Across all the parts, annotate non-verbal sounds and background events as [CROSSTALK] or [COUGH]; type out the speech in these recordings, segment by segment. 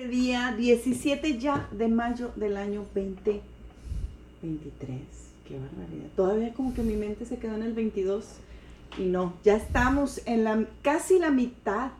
Este día 17 ya de mayo del año 2023. Qué barbaridad. Todavía como que mi mente se quedó en el 22 y no, ya estamos en la casi la mitad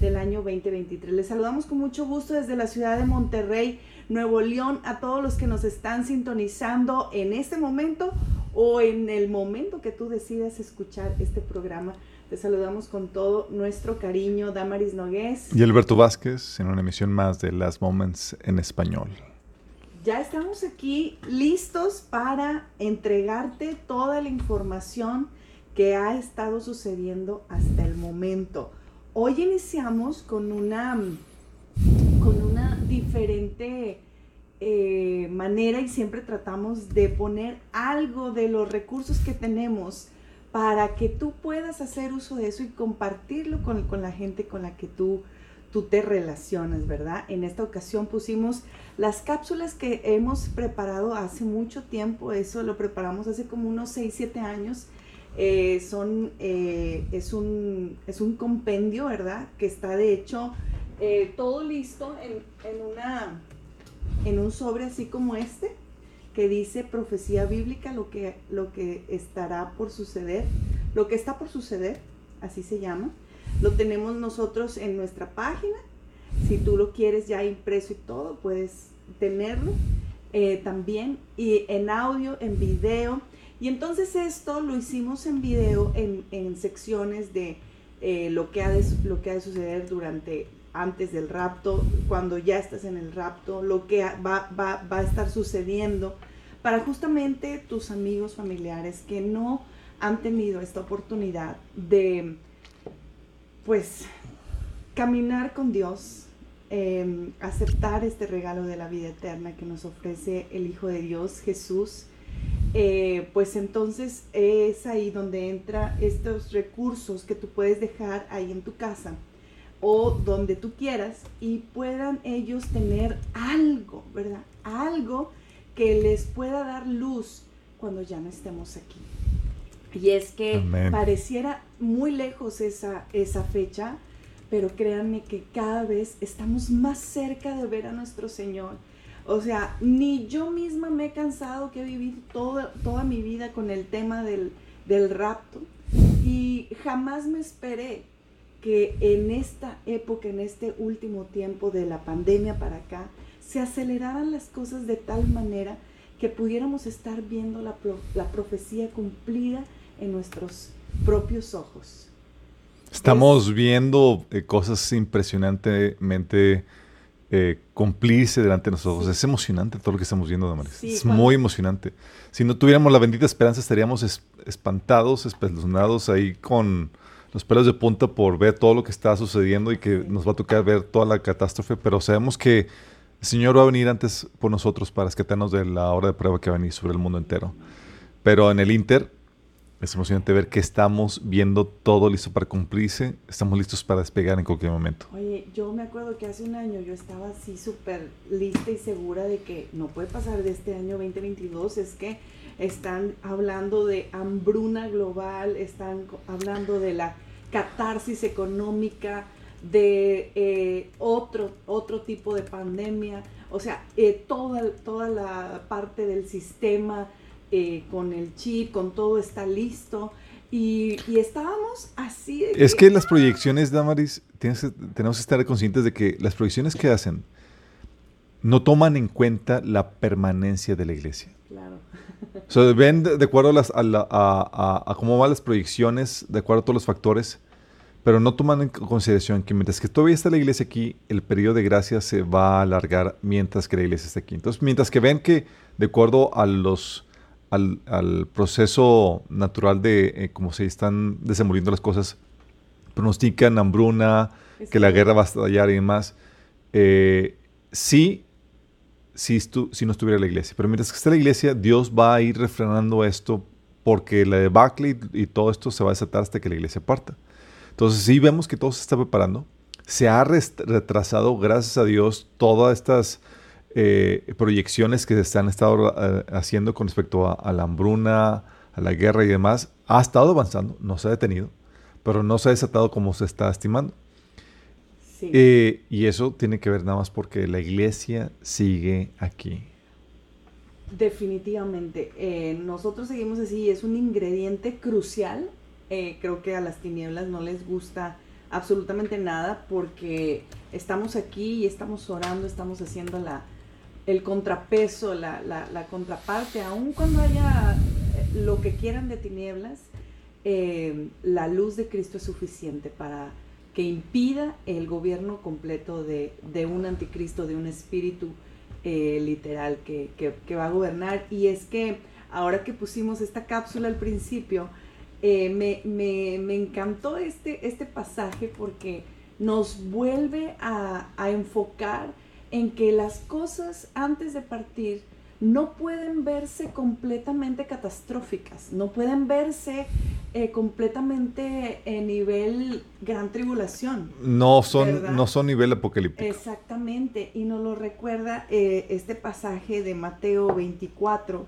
del año 2023. Les saludamos con mucho gusto desde la ciudad de Monterrey, Nuevo León, a todos los que nos están sintonizando en este momento o en el momento que tú decidas escuchar este programa. Te saludamos con todo nuestro cariño, Damaris Nogués. Y Alberto Vázquez en una emisión más de Las Moments en español. Ya estamos aquí listos para entregarte toda la información que ha estado sucediendo hasta el momento. Hoy iniciamos con una, con una diferente eh, manera y siempre tratamos de poner algo de los recursos que tenemos para que tú puedas hacer uso de eso y compartirlo con, con la gente con la que tú, tú te relacionas, ¿verdad? En esta ocasión pusimos las cápsulas que hemos preparado hace mucho tiempo, eso lo preparamos hace como unos 6, 7 años eh, son, eh, es, un, es un compendio, ¿verdad? Que está de hecho eh, todo listo en, en, una, en un sobre así como este, que dice profecía bíblica, lo que, lo que estará por suceder, lo que está por suceder, así se llama. Lo tenemos nosotros en nuestra página. Si tú lo quieres ya impreso y todo, puedes tenerlo también. Y en audio, en video y entonces esto lo hicimos en video en, secciones de eh, lo, que ha de, lo que ha de suceder durante, antes del rapto, cuando ya estás en el rapto, lo que va, va, va a estar sucediendo, para justamente tus amigos familiares que no han tenido esta oportunidad de, pues, caminar con Dios, em, aceptar este regalo de la vida eterna que nos ofrece el Hijo de Dios, Jesús, eh, pues entonces es ahí donde entra estos recursos que tú puedes dejar ahí en tu casa o donde tú quieras y puedan ellos tener algo, ¿verdad? Algo que les pueda dar luz cuando ya no estemos aquí. Y es que pareciera muy lejos esa, esa fecha, pero créanme que cada vez estamos más cerca de ver a nuestro Señor o sea, ni yo misma me he cansado que he vivido toda, toda mi vida con el tema del, del rapto y jamás me esperé que en esta época, en este último tiempo de la pandemia para acá, se aceleraran las cosas de tal manera que pudiéramos estar viendo la, la profecía cumplida en nuestros propios ojos. Estamos viendo eh, cosas impresionantemente eh, cumplirse delante de nosotros. Es emocionante todo lo que estamos viendo, Damaris. es muy emocionante. Si no tuviéramos la bendita esperanza, estaríamos espantados, espeluznados ahí con los pelos de punta por ver todo lo que está sucediendo y que nos va a tocar ver toda la catástrofe, pero sabemos que el Señor va a venir antes por nosotros para rescatarnos de la hora de prueba que va a venir sobre el mundo entero. Pero en el Inter, es emocionante ver que estamos viendo todo listo para cumplirse, estamos listos para despegar en cualquier momento. Oye, yo me acuerdo que hace un año yo estaba así súper lista y segura de que no puede pasar de este año 2022, es que están hablando de hambruna global, están hablando de la catarsis económica, de eh, otro, otro tipo de pandemia, o sea, eh, toda, toda la parte del sistema eh, con el chip, con todo está listo. Y, estábamos así. Es que las proyecciones, Damaris, tenemos que estar conscientes de que las proyecciones que hacen no toman en cuenta la permanencia de la iglesia. Claro. O sea, ven de, acuerdo a, a, cómo van las proyecciones, de acuerdo a todos los factores, pero no toman en consideración que mientras que todavía está la iglesia aquí, el periodo de gracia se va a alargar mientras que la iglesia está aquí. Entonces, mientras que ven que, de acuerdo a los al, proceso natural de eh, cómo se están desenvolviendo las cosas, pronostican hambruna, que la guerra va a estallar y demás. Eh, sí, si, si no estuviera la iglesia. Pero mientras que esté la iglesia, Dios va a ir refrenando esto porque la debacle y, y todo esto se va a desatar hasta que la iglesia parta. Entonces sí vemos que todo se está preparando. Se ha retrasado, gracias a Dios, todas estas eh, proyecciones que se han estado eh, haciendo con respecto a, la hambruna, a la guerra y demás, ha estado avanzando, no se ha detenido, pero no se ha desatado como se está estimando. Eh, y eso tiene que ver nada más porque la iglesia sigue aquí. Definitivamente. Eh, nosotros seguimos así, es un ingrediente crucial. Eh, creo que a las tinieblas no les gusta absolutamente nada porque estamos aquí y estamos orando, estamos haciendo la, el contrapeso, la, la, la contraparte, aun cuando haya lo que quieran de tinieblas, la luz de Cristo es suficiente para que impida el gobierno completo de, de un anticristo, de un espíritu eh, literal que, va a gobernar. Y es que ahora que pusimos esta cápsula al principio, eh, me, encantó este, este pasaje porque nos vuelve a, a enfocar en que las cosas antes de partir no pueden verse completamente catastróficas, no pueden verse eh, completamente en nivel gran tribulación. No son, no son nivel apocalíptico. Exactamente, y nos lo recuerda eh, este pasaje de Mateo 24,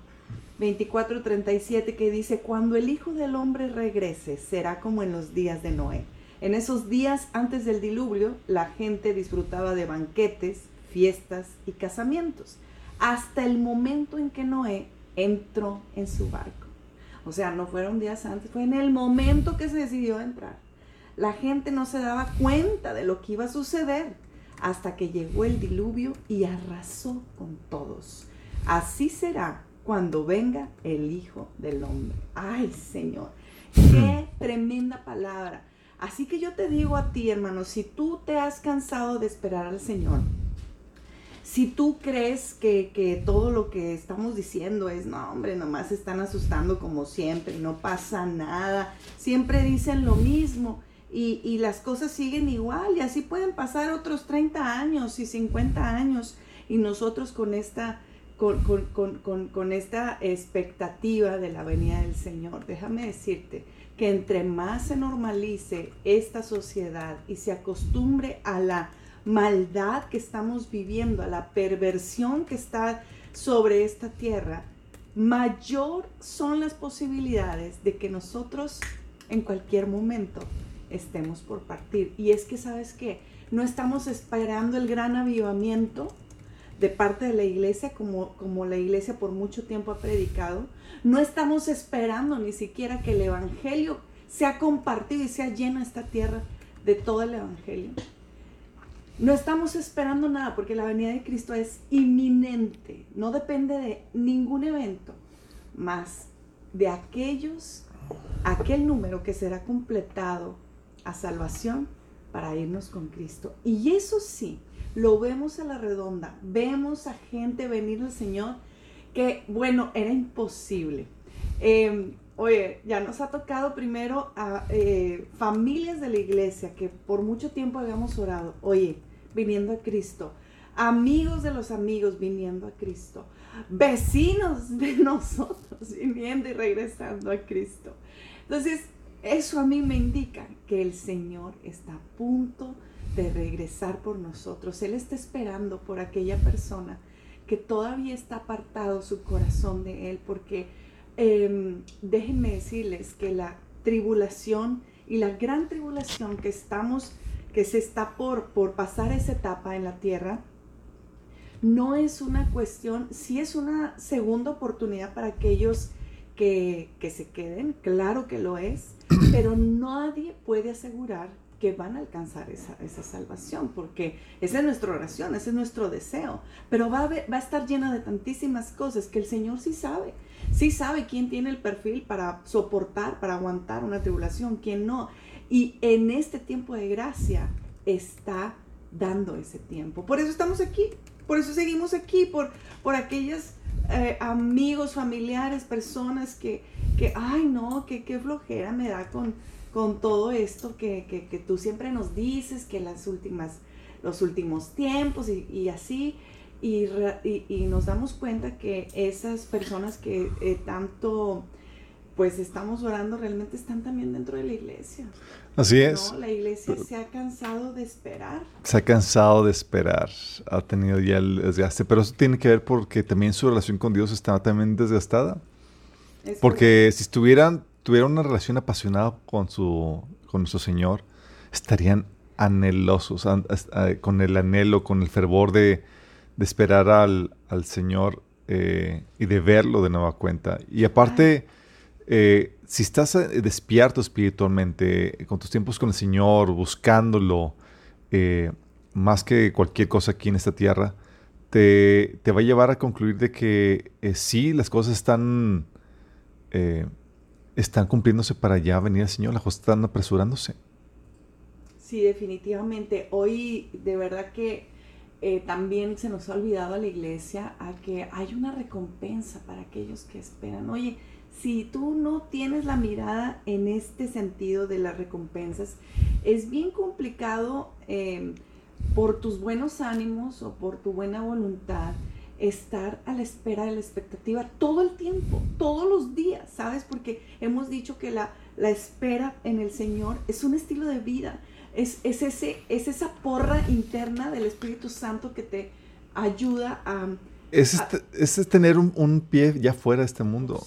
24, 37, que dice, cuando el Hijo del Hombre regrese, será como en los días de Noé. En esos días antes del diluvio, la gente disfrutaba de banquetes, fiestas y casamientos hasta el momento en que Noé entró en su barco. O sea, no fueron días antes, fue en el momento que se decidió entrar. La gente no se daba cuenta de lo que iba a suceder hasta que llegó el diluvio y arrasó con todos. Así será cuando venga el Hijo del Hombre. Ay, Señor, qué tremenda palabra. Así que yo te digo a ti, hermano, si tú te has cansado de esperar al Señor, si tú crees que, todo lo que estamos diciendo es, no, hombre, nomás están asustando como siempre, no pasa nada, siempre dicen lo mismo y, las cosas siguen igual y así pueden pasar otros 30 años y 50 años y nosotros con esta, con, con esta expectativa de la venida del Señor. Déjame decirte que entre más se normalice esta sociedad y se acostumbre a la maldad que estamos viviendo, a la perversión que está sobre esta tierra, mayor son las posibilidades de que nosotros en cualquier momento estemos por partir. Y es que, ¿sabes qué? No estamos esperando el gran avivamiento de parte de la iglesia como, como la iglesia por mucho tiempo ha predicado. No estamos esperando ni siquiera que el Evangelio sea compartido y sea lleno esta tierra de todo el Evangelio. No estamos esperando nada porque la venida de Cristo es inminente, no depende de ningún evento, más de aquellos, aquel número que será completado a salvación para irnos con Cristo. Y eso sí, lo vemos a la redonda, vemos a gente venir al Señor que, bueno, era imposible. Em, oye, ya nos ha tocado primero a eh, familias de la iglesia que por mucho tiempo habíamos orado. Oye, viniendo a Cristo, amigos de los amigos viniendo a Cristo, vecinos de [LAUGHS] nosotros viniendo y regresando a Cristo. Entonces, eso a mí me indica que el Señor está a punto de regresar por nosotros. Él está esperando por aquella persona que todavía está apartado su corazón de Él, porque em, déjenme decirles que la tribulación y la gran tribulación que estamos que se está por, por pasar esa etapa en la tierra, no es una cuestión, sí es una segunda oportunidad para aquellos que, se queden, claro que lo es, [CLEARS THROAT] pero nadie puede asegurar que van a alcanzar esa, salvación, porque esa es nuestra oración, ese es nuestro deseo, pero va a, va a estar llena de tantísimas cosas que el Señor sí sabe, sí sabe quién tiene el perfil para soportar, para aguantar una tribulación, quién no. Y en este tiempo de gracia está dando ese tiempo. Por eso estamos aquí, por eso seguimos aquí, por, por aquellos eh, amigos, familiares, personas que, que ay no, que qué flojera me da con, con todo esto que, que, tú siempre nos dices, que las últimas, los últimos tiempos y, así. Y, y, nos damos cuenta que esas personas que eh, tanto pues estamos orando, realmente están también dentro de la iglesia. Así es. La iglesia se ha cansado de esperar. Se ha cansado de esperar, ha tenido ya el desgaste, pero eso tiene que ver porque también su relación con Dios está también desgastada. porque si estuvieran, tuvieran una relación apasionada con su, con nuestro Señor, estarían anhelosos, con el anhelo, con el fervor de, esperar al, Señor eh, y de verlo de nueva cuenta. Y aparte, eh, si estás eh, despierto espiritualmente, con tus tiempos con el Señor, buscándolo, más que cualquier cosa aquí en esta tierra, te, va a llevar a concluir de que sí, las cosas están, están cumpliéndose para ya venir al Señor, las cosas están apresurándose. Sí, definitivamente. Hoy de verdad que eh, también se nos ha olvidado a la iglesia a que hay una recompensa para aquellos que esperan. Oye, si tú no tienes la mirada en este sentido de las recompensas, es bien complicado em, por tus buenos ánimos o por tu buena voluntad estar a la espera de la expectativa todo el tiempo, todos los días, ¿sabes? Porque hemos dicho que la, la espera en el Señor es un estilo de vida es, ese, es esa porra interna del Espíritu Santo que te ayuda a... Es, este, tener un, pie ya fuera de este mundo.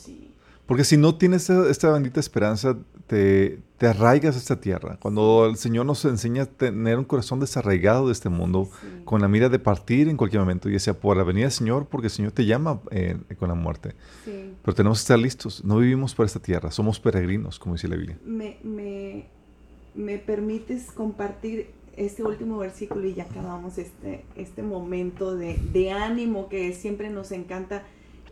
Porque si no tienes esta, bendita esperanza, te, te, arraigas a esta tierra. Cuando el Señor nos enseña a tener un corazón desarraigado de este mundo, con la mira de partir en cualquier momento, ya sea por la venida del Señor, porque el Señor te llama eh, con la muerte. Pero tenemos que estar listos. No vivimos por esta tierra, somos peregrinos, como dice la Biblia. Me, me me permites compartir este último versículo y ya acabamos este, este momento de, ánimo que siempre nos encanta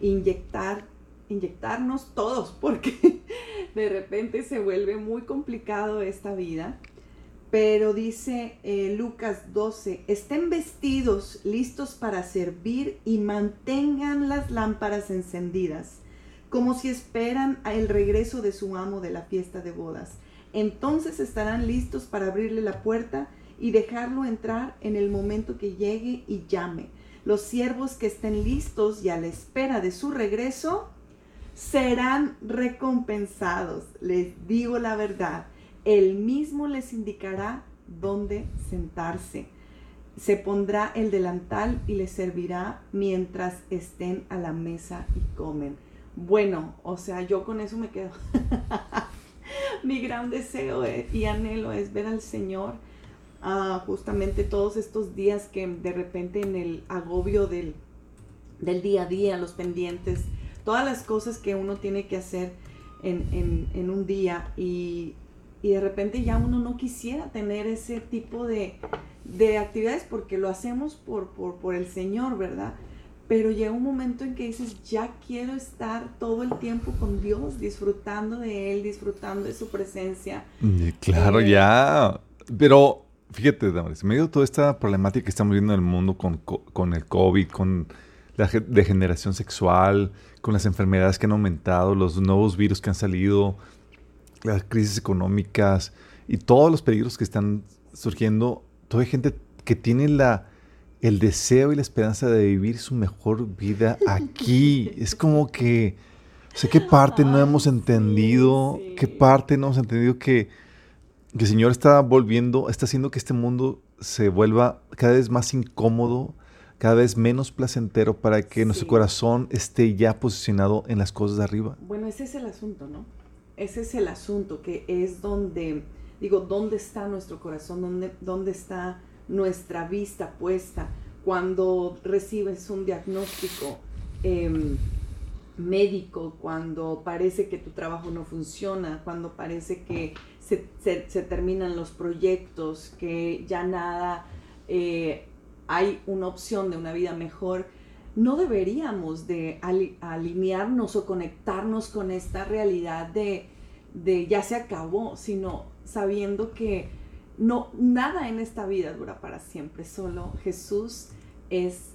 inyectar, inyectarnos todos, porque [LAUGHS] de repente se vuelve muy complicado esta vida. Pero dice eh, Lucas 12, estén vestidos, listos para servir y mantengan las lámparas encendidas, como si esperan el regreso de su amo de la fiesta de bodas entonces estarán listos para abrirle la puerta y dejarlo entrar en el momento que llegue y llame. Los siervos que estén listos y a la espera de su regreso serán recompensados. Les digo la verdad, él mismo les indicará dónde sentarse. Se pondrá el delantal y les servirá mientras estén a la mesa y comen. Bueno, o sea, yo con eso me quedo. [LAUGHS] mi gran deseo y anhelo es ver al Señor ah, justamente todos estos días que de repente en el agobio del, del, día a día, los pendientes, todas las cosas que uno tiene que hacer en, un día y, de repente ya uno no quisiera tener ese tipo de, actividades porque lo hacemos por, por, por el Señor, ¿verdad? pero llega un momento en que dices, ya quiero estar todo el tiempo con Dios, disfrutando de Él, disfrutando de su presencia. Claro, eh, ya. Pero fíjate, Damaris, en medio de toda esta problemática que estamos viendo en el mundo con, con el COVID, con la degeneración sexual, con las enfermedades que han aumentado, los nuevos virus que han salido, las crisis económicas y todos los peligros que están surgiendo, toda gente que tiene la el deseo y la esperanza de vivir su mejor vida [LAUGHS] aquí. es como que, o sea, ¿qué parte no hemos entendido? ¿Qué parte no hemos entendido que, que el Señor está volviendo, está haciendo que este mundo se vuelva cada vez más incómodo, cada vez menos placentero para que nuestro corazón esté ya posicionado en las cosas de arriba? Bueno, ese es el asunto, ¿no? Ese es el asunto, que es donde, digo, ¿dónde está nuestro corazón? ¿Dónde, dónde está nuestra vista puesta cuando recibes un diagnóstico em, médico, cuando parece que tu trabajo no funciona, cuando parece que se, terminan los proyectos, que ya nada, eh, hay una opción de una vida mejor, no deberíamos de alinearnos o conectarnos con esta realidad de, de ya se acabó, sino sabiendo que no, nada en esta vida dura para siempre, solo Jesús es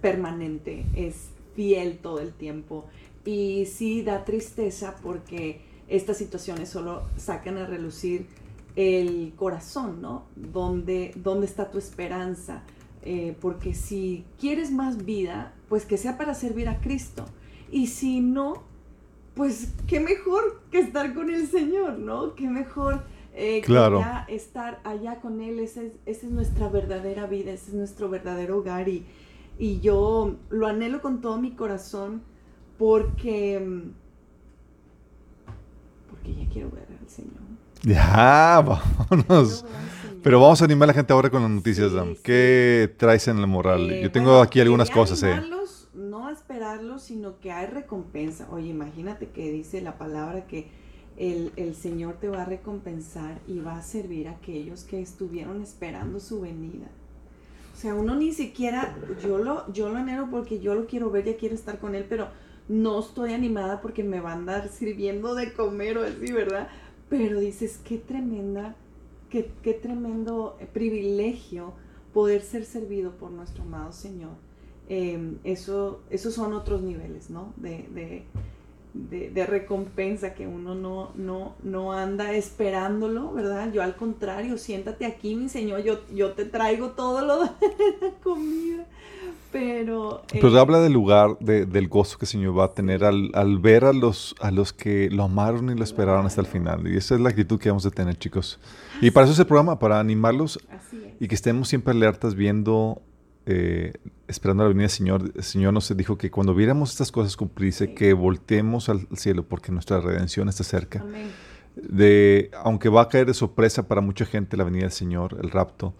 permanente, es fiel todo el tiempo. Y sí da tristeza porque estas situaciones solo sacan a relucir el corazón, ¿no? ¿Dónde, dónde está tu esperanza? Eh, porque si quieres más vida, pues que sea para servir a Cristo. Y si no, pues qué mejor que estar con el Señor, ¿no? Qué mejor eh, claro. estar allá con Él, esa es, nuestra verdadera vida, ese es nuestro verdadero hogar y, y yo lo anhelo con todo mi corazón porque, porque ya quiero ver al Señor. Ya, [LAUGHS] vámonos. Pero vamos a animar a la gente ahora con las noticias, Dan. ¿Qué traes en la moral? Eh, Yo tengo aquí algunas cosas, eh. No a esperarlos, sino que hay recompensa. Oye, imagínate que dice la palabra que el, el, Señor te va a recompensar y va a servir a aquellos que estuvieron esperando su venida. O sea, uno ni siquiera, yo lo, yo lo anhelo porque yo lo quiero ver, ya quiero estar con Él, pero no estoy animada porque me va a andar sirviendo de comer o así, ¿verdad? Pero dices, qué tremenda qué, tremendo privilegio poder ser servido por nuestro amado Señor. Em, eso, esos son otros niveles, ¿no? De, recompensa que uno no, no, no anda esperándolo, ¿verdad? Yo al contrario, siéntate aquí, mi Señor, yo, yo te traigo todo lo de [LAUGHS] la comida. Pero, Pero eh, habla del lugar, del gozo que el Señor va a tener al, ver a los, a los que lo amaron y lo esperaron hasta el final. Y esa es la actitud que vamos a tener, chicos. Y para eso es el programa, para animarlos y que estemos siempre alertas viendo, eh, esperando la venida del Señor. El Señor nos dijo que cuando viéramos estas cosas cumplirse, que volteemos al cielo porque nuestra redención está cerca. De, aunque va a caer de sorpresa para mucha gente la venida del Señor, el rapto,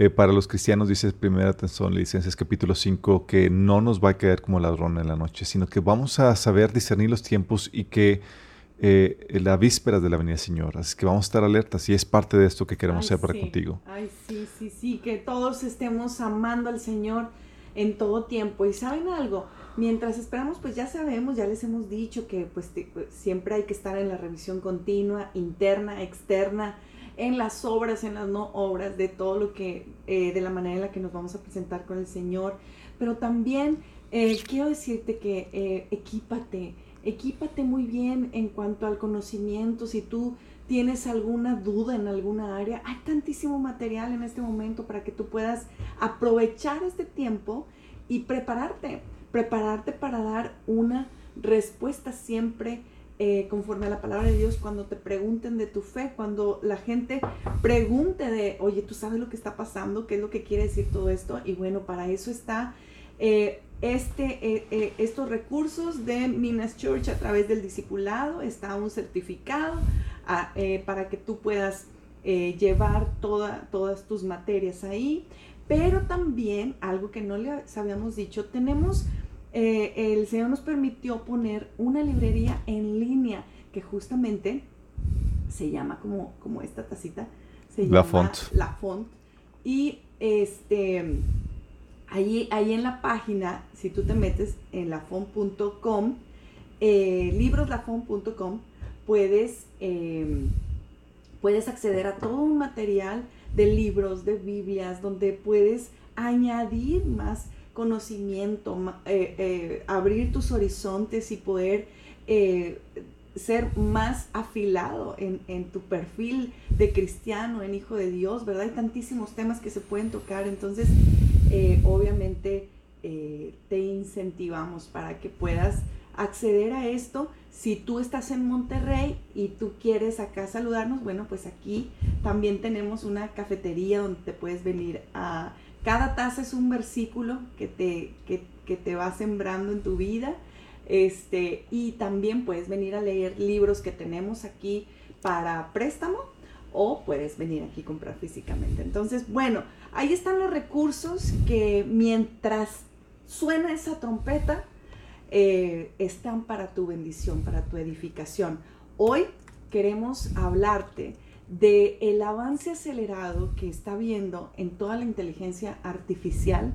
eh, para los cristianos, dice Primera Licencias capítulo 5, que no nos va a caer como ladrón en la noche, sino que vamos a saber discernir los tiempos y que eh, la víspera de la venida del Señor. Así que vamos a estar alertas y es parte de esto que queremos hacer para contigo. Ay, sí, sí, sí, que todos estemos amando al Señor en todo tiempo. Y saben algo, mientras esperamos, pues ya sabemos, ya les hemos dicho que pues, pues siempre hay que estar en la revisión continua, interna, externa en las obras, en las no obras, de todo lo que, eh, de la manera en la que nos vamos a presentar con el Señor. Pero también eh, quiero decirte que eh, equípate, equípate muy bien en cuanto al conocimiento. Si tú tienes alguna duda en alguna área, hay tantísimo material en este momento para que tú puedas aprovechar este tiempo y prepararte, prepararte para dar una respuesta siempre eh, conforme a la palabra de Dios, cuando te pregunten de tu fe, cuando la gente pregunte de, oye, ¿tú sabes lo que está pasando? ¿Qué es lo que quiere decir todo esto? Y bueno, para eso está eh, este, eh, estos recursos de Minas Church a través del discipulado, está un certificado ah, para que tú puedas llevar toda, todas tus materias ahí. Pero también, algo que no les habíamos dicho, tenemos eh, el Señor nos permitió poner una librería en línea que justamente se llama como, como esta tacita, se la llama font. La Font. Y este, ahí, ahí en la página, si tú te metes en lafont.com, eh, libroslafont.com, puedes, em, puedes acceder a todo un material de libros, de Biblias, donde puedes añadir más conocimiento, eh, eh, abrir tus horizontes y poder eh, ser más afilado en, tu perfil de cristiano, en hijo de Dios, ¿verdad? Hay tantísimos temas que se pueden tocar, entonces obviamente te incentivamos para que puedas acceder a esto. Si tú estás en Monterrey y tú quieres acá saludarnos, bueno, pues aquí también tenemos una cafetería donde te puedes venir a cada taza es un versículo que te, que, te va sembrando en tu vida. Este, y también puedes venir a leer libros que tenemos aquí para préstamo o puedes venir aquí a comprar físicamente. Entonces, bueno, ahí están los recursos que mientras suena esa trompeta, eh, están para tu bendición, para tu edificación. Hoy queremos hablarte de el avance acelerado que está viendo en toda la inteligencia artificial.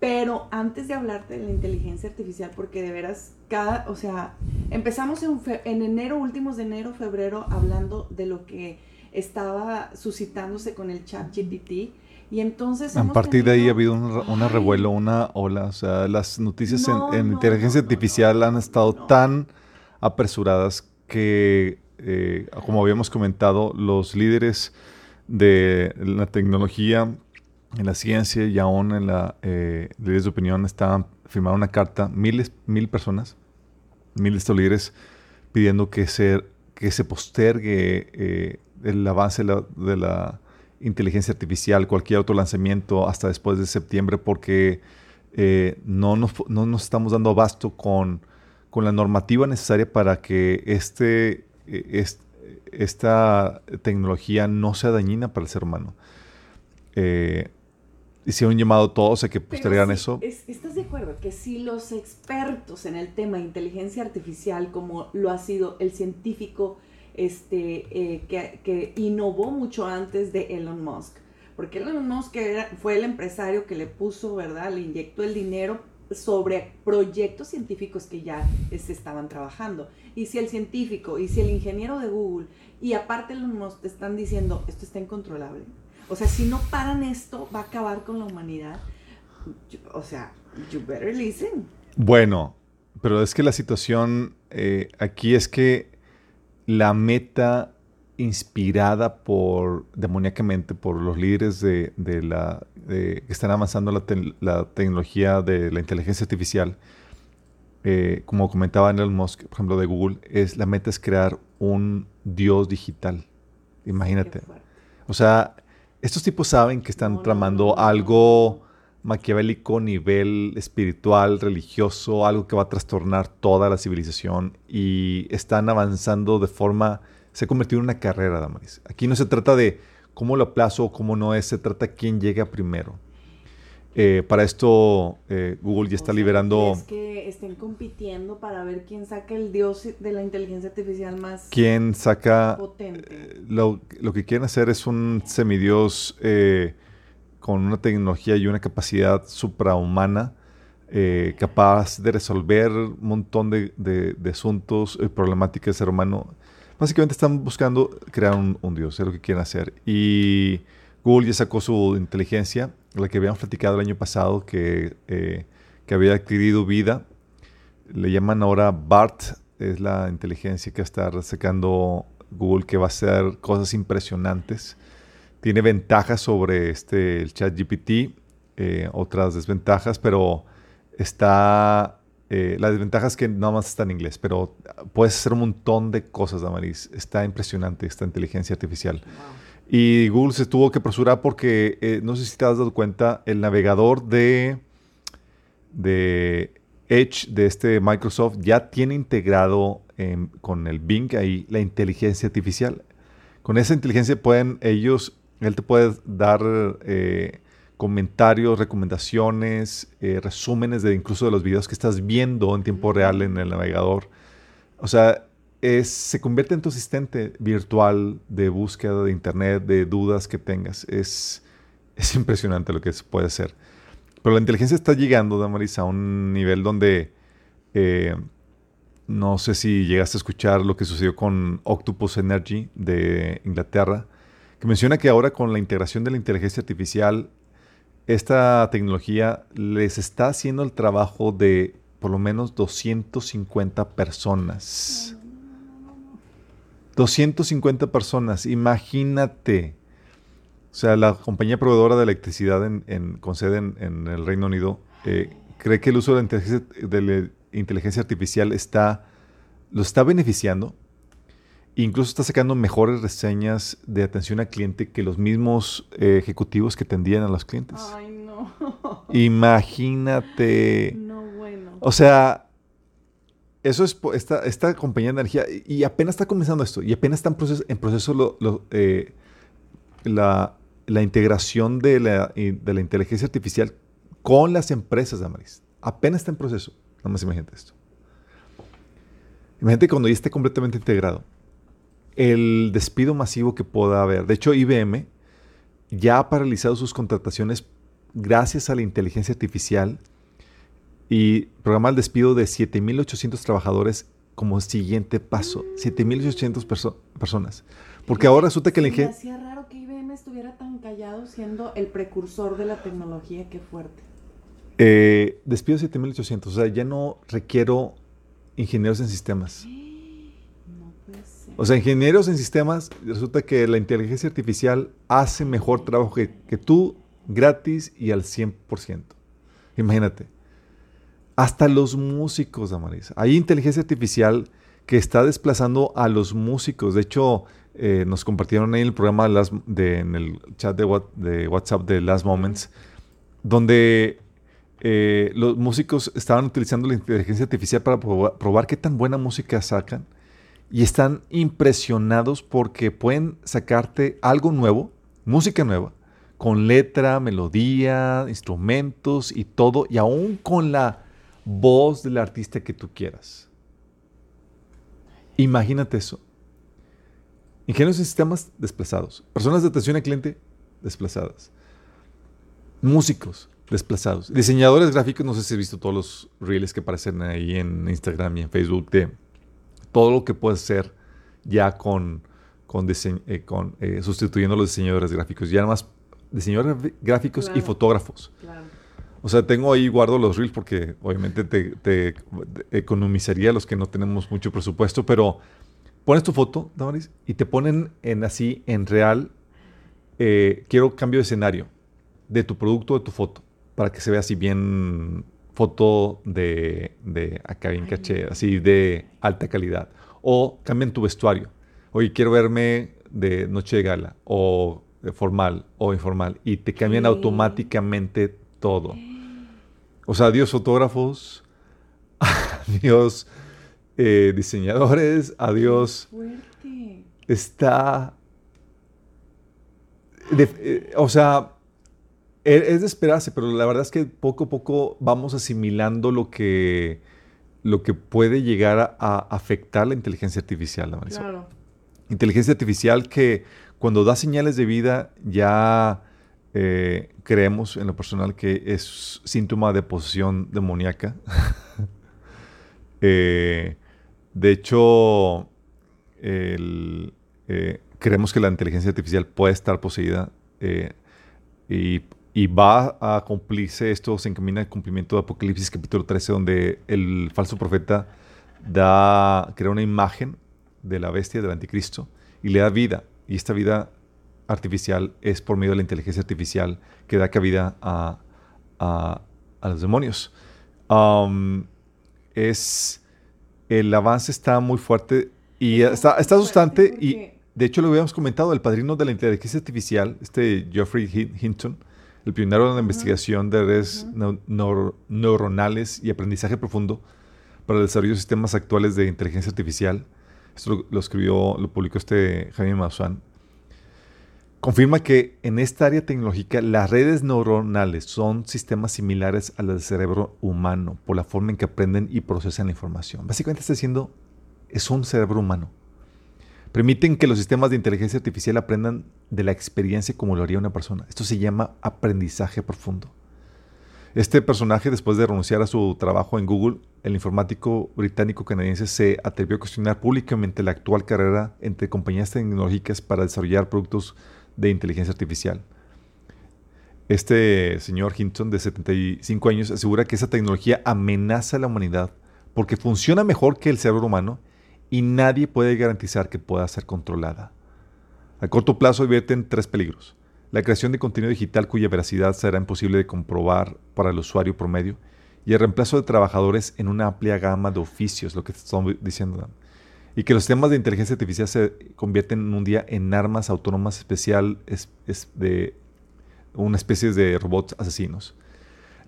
Pero antes de hablarte de la inteligencia artificial, porque de veras, cada, o sea, empezamos en, en enero, últimos de enero, febrero, hablando de lo que estaba suscitándose con el chat GPT. Y entonces... A partir de ahí ha habido un, revuelo, una ola. O sea, las noticias en, inteligencia artificial han estado tan apresuradas que eh, como habíamos comentado, los líderes de la tecnología, en la ciencia y aún en la eh, líderes de opinión estaban firmando una carta, miles, mil personas, miles de estos líderes pidiendo que se, que se postergue eh, el avance de la, inteligencia artificial, cualquier otro lanzamiento hasta después de septiembre, porque no, nos, no, estamos dando abasto con, con la normativa necesaria para que este eh, esta tecnología no sea dañina para el ser humano. Eh, hicieron un llamado a todos a que postergaran eso. ¿Estás de acuerdo que si los expertos en el tema de inteligencia artificial, como lo ha sido el científico este, eh, que, innovó mucho antes de Elon Musk, porque Elon Musk fue el empresario que le puso, ¿verdad? Le inyectó el dinero sobre proyectos científicos que ya se estaban trabajando. Y si el científico, y si el ingeniero de Google, y aparte te están diciendo, esto está incontrolable. O sea, si no paran esto, va a acabar con la humanidad. O sea, you better listen. Bueno, pero es que la situación eh, aquí es que la meta inspirada por demoníacamente por los líderes de, la que están avanzando la, tecnología de la inteligencia artificial, eh, como comentaba Elon Musk, por ejemplo, de Google, es la meta es crear un dios digital. Imagínate. O sea, estos tipos saben que están tramando algo maquiavélico, nivel espiritual, religioso, algo que va a trastornar toda la civilización y están avanzando de forma, se ha convertido en una carrera, Damaris. Aquí no se trata de cómo lo aplazo o cómo no es, se trata de quién llega primero. Eh, para esto, eh, Google ya está liberando. Es que estén compitiendo para ver quién saca el dios de la inteligencia artificial más quién saca, potente. Eh, lo, lo, que quieren hacer es un semidios con una tecnología y una capacidad suprahumana, capaz de resolver un montón de, de, de asuntos y problemáticas del ser humano. Básicamente están buscando crear un, dios, es lo que quieren hacer. Y Google ya sacó su inteligencia, la que habíamos platicado el año pasado, que, eh, que había adquirido vida. Le llaman ahora BART, es la inteligencia que está sacando Google, que va a hacer cosas impresionantes. Tiene ventajas sobre este, el chat GPT, eh, otras desventajas, pero está... Eh, la desventaja es que nada más está en inglés, pero puedes hacer un montón de cosas, Damaris. Está impresionante esta inteligencia artificial. Y Google se tuvo que apresurar porque, eh, no sé si te has dado cuenta, el navegador de, de Edge de este Microsoft ya tiene integrado con el Bing ahí la inteligencia artificial. Con esa inteligencia pueden ellos, él te puede dar eh, comentarios, recomendaciones, eh, resúmenes de incluso de los videos que estás viendo en tiempo real en el navegador. O sea, se convierte en tu asistente virtual de búsqueda de internet, de dudas que tengas. Es, [LAUGHS] es impresionante lo que se puede hacer. Pero la inteligencia está llegando, Damaris, a un nivel donde eh, no sé si llegaste a escuchar lo que sucedió con Octopus Energy de Inglaterra, que menciona que ahora con la integración de la inteligencia artificial, esta tecnología les está haciendo el trabajo de por lo menos 250 personas. 250 personas, imagínate. O sea, la compañía proveedora de electricidad en, con sede en, el Reino Unido eh, cree que el uso de la, inteligencia, artificial está, lo está beneficiando. Incluso está sacando mejores reseñas de atención al cliente que los mismos eh, ejecutivos que tendían a los clientes. Ay, no. [LAUGHS] Imagínate. No, bueno. O sea, eso es esta, esta compañía de energía y apenas está comenzando esto y apenas está en proceso, en proceso eh, la, la, integración de la, de la, inteligencia artificial con las empresas de Amaris. Apenas está en proceso. Nada más imagínate esto. Imagínate cuando ya esté completamente integrado. El despido masivo que pueda haber. De hecho, IBM ya ha paralizado sus contrataciones gracias a la inteligencia artificial y programa el despido de 7.800 trabajadores como siguiente paso. 7.800 personas. Porque ahora resulta que el ingeniero... Me hacía raro que IBM estuviera tan callado siendo el precursor de la tecnología. Qué fuerte. Eh, despido 7.800. O sea, ya no requiero ingenieros en sistemas. Ser. O sea, ingenieros en sistemas, resulta que la inteligencia artificial hace mejor trabajo que, que tú gratis y al 100%. Imagínate. Hasta los músicos, Amaris. Hay inteligencia artificial que está desplazando a los músicos. De hecho, eh, nos compartieron ahí en el programa de, en el chat de, WhatsApp de Last Moments, donde eh, los músicos estaban utilizando la inteligencia artificial para probar, qué tan buena música sacan. Y están impresionados porque pueden sacarte algo nuevo, música nueva, con letra, melodía, instrumentos y todo, y aún con la voz del artista que tú quieras. Imagínate eso. Ingenieros en sistemas desplazados. Personas de atención al cliente desplazadas. Músicos desplazados. Diseñadores gráficos, no sé si has visto todos los reels que aparecen ahí en Instagram y en Facebook de todo lo que puedes hacer ya con, con, eh, con eh, sustituyendo a los diseñadores gráficos. Ya más diseñadores gráficos y fotógrafos. O sea, tengo ahí, guardo los reels porque obviamente te, economizaría los que no tenemos mucho presupuesto, pero pones tu foto, Damaris, y te ponen en así, en real, eh, quiero cambio de escenario de tu producto, de tu foto, para que se vea así bien foto de, de acá bien caché, así de alta calidad. O cambian tu vestuario. Oye, quiero verme de noche de gala, o de formal, o informal, y te cambian automáticamente todo. O sea, adiós fotógrafos, [LAUGHS] adiós eh, diseñadores, adiós. Está. Eh, o sea, es de esperarse, pero la verdad es que poco a poco vamos asimilando lo que, lo que puede llegar a, afectar la inteligencia artificial. Claro. Inteligencia artificial que cuando da señales de vida ya eh, creemos en lo personal que es síntoma de posesión demoníaca. [LAUGHS] Eh, de hecho, eh, creemos que la inteligencia artificial puede estar poseída y y va a cumplirse esto, se encamina al cumplimiento de Apocalipsis capítulo 13, donde el falso profeta da, crea una imagen de la bestia, del anticristo, y le da vida. Y esta vida artificial es por medio de la inteligencia artificial que da cabida a, a, los demonios. Um, es, el avance está muy fuerte y está, está asustante y de hecho lo habíamos comentado, el padrino de la inteligencia artificial, este Geoffrey Hinton, el pionero de la investigación de redes neuronales y aprendizaje profundo para el desarrollo de sistemas actuales de inteligencia artificial. Esto lo, escribió, lo publicó este Jaime Maussan. Confirma que en esta área tecnológica las redes neuronales son sistemas similares a las del cerebro humano por la forma en que aprenden y procesan la información. Básicamente está diciendo, es un cerebro humano. Permiten que los sistemas de inteligencia artificial aprendan de la experiencia como lo haría una persona. Esto se llama aprendizaje profundo. Este personaje, después de renunciar a su trabajo en Google, el informático británico-canadiense se atrevió a cuestionar públicamente la actual carrera entre compañías tecnológicas para desarrollar productos de inteligencia artificial. Este señor Hinton, de 75 años, asegura que esa tecnología amenaza a la humanidad porque funciona mejor que el cerebro humano y nadie puede garantizar que pueda ser controlada. A corto plazo advierten tres peligros. La creación de contenido digital cuya veracidad será imposible de comprobar para el usuario promedio y el reemplazo de trabajadores en una amplia gama de oficios, lo que estamos diciendo. Y que los sistemas de inteligencia artificial se convierten en un día en armas autónomas especial es, de una especie de robots asesinos.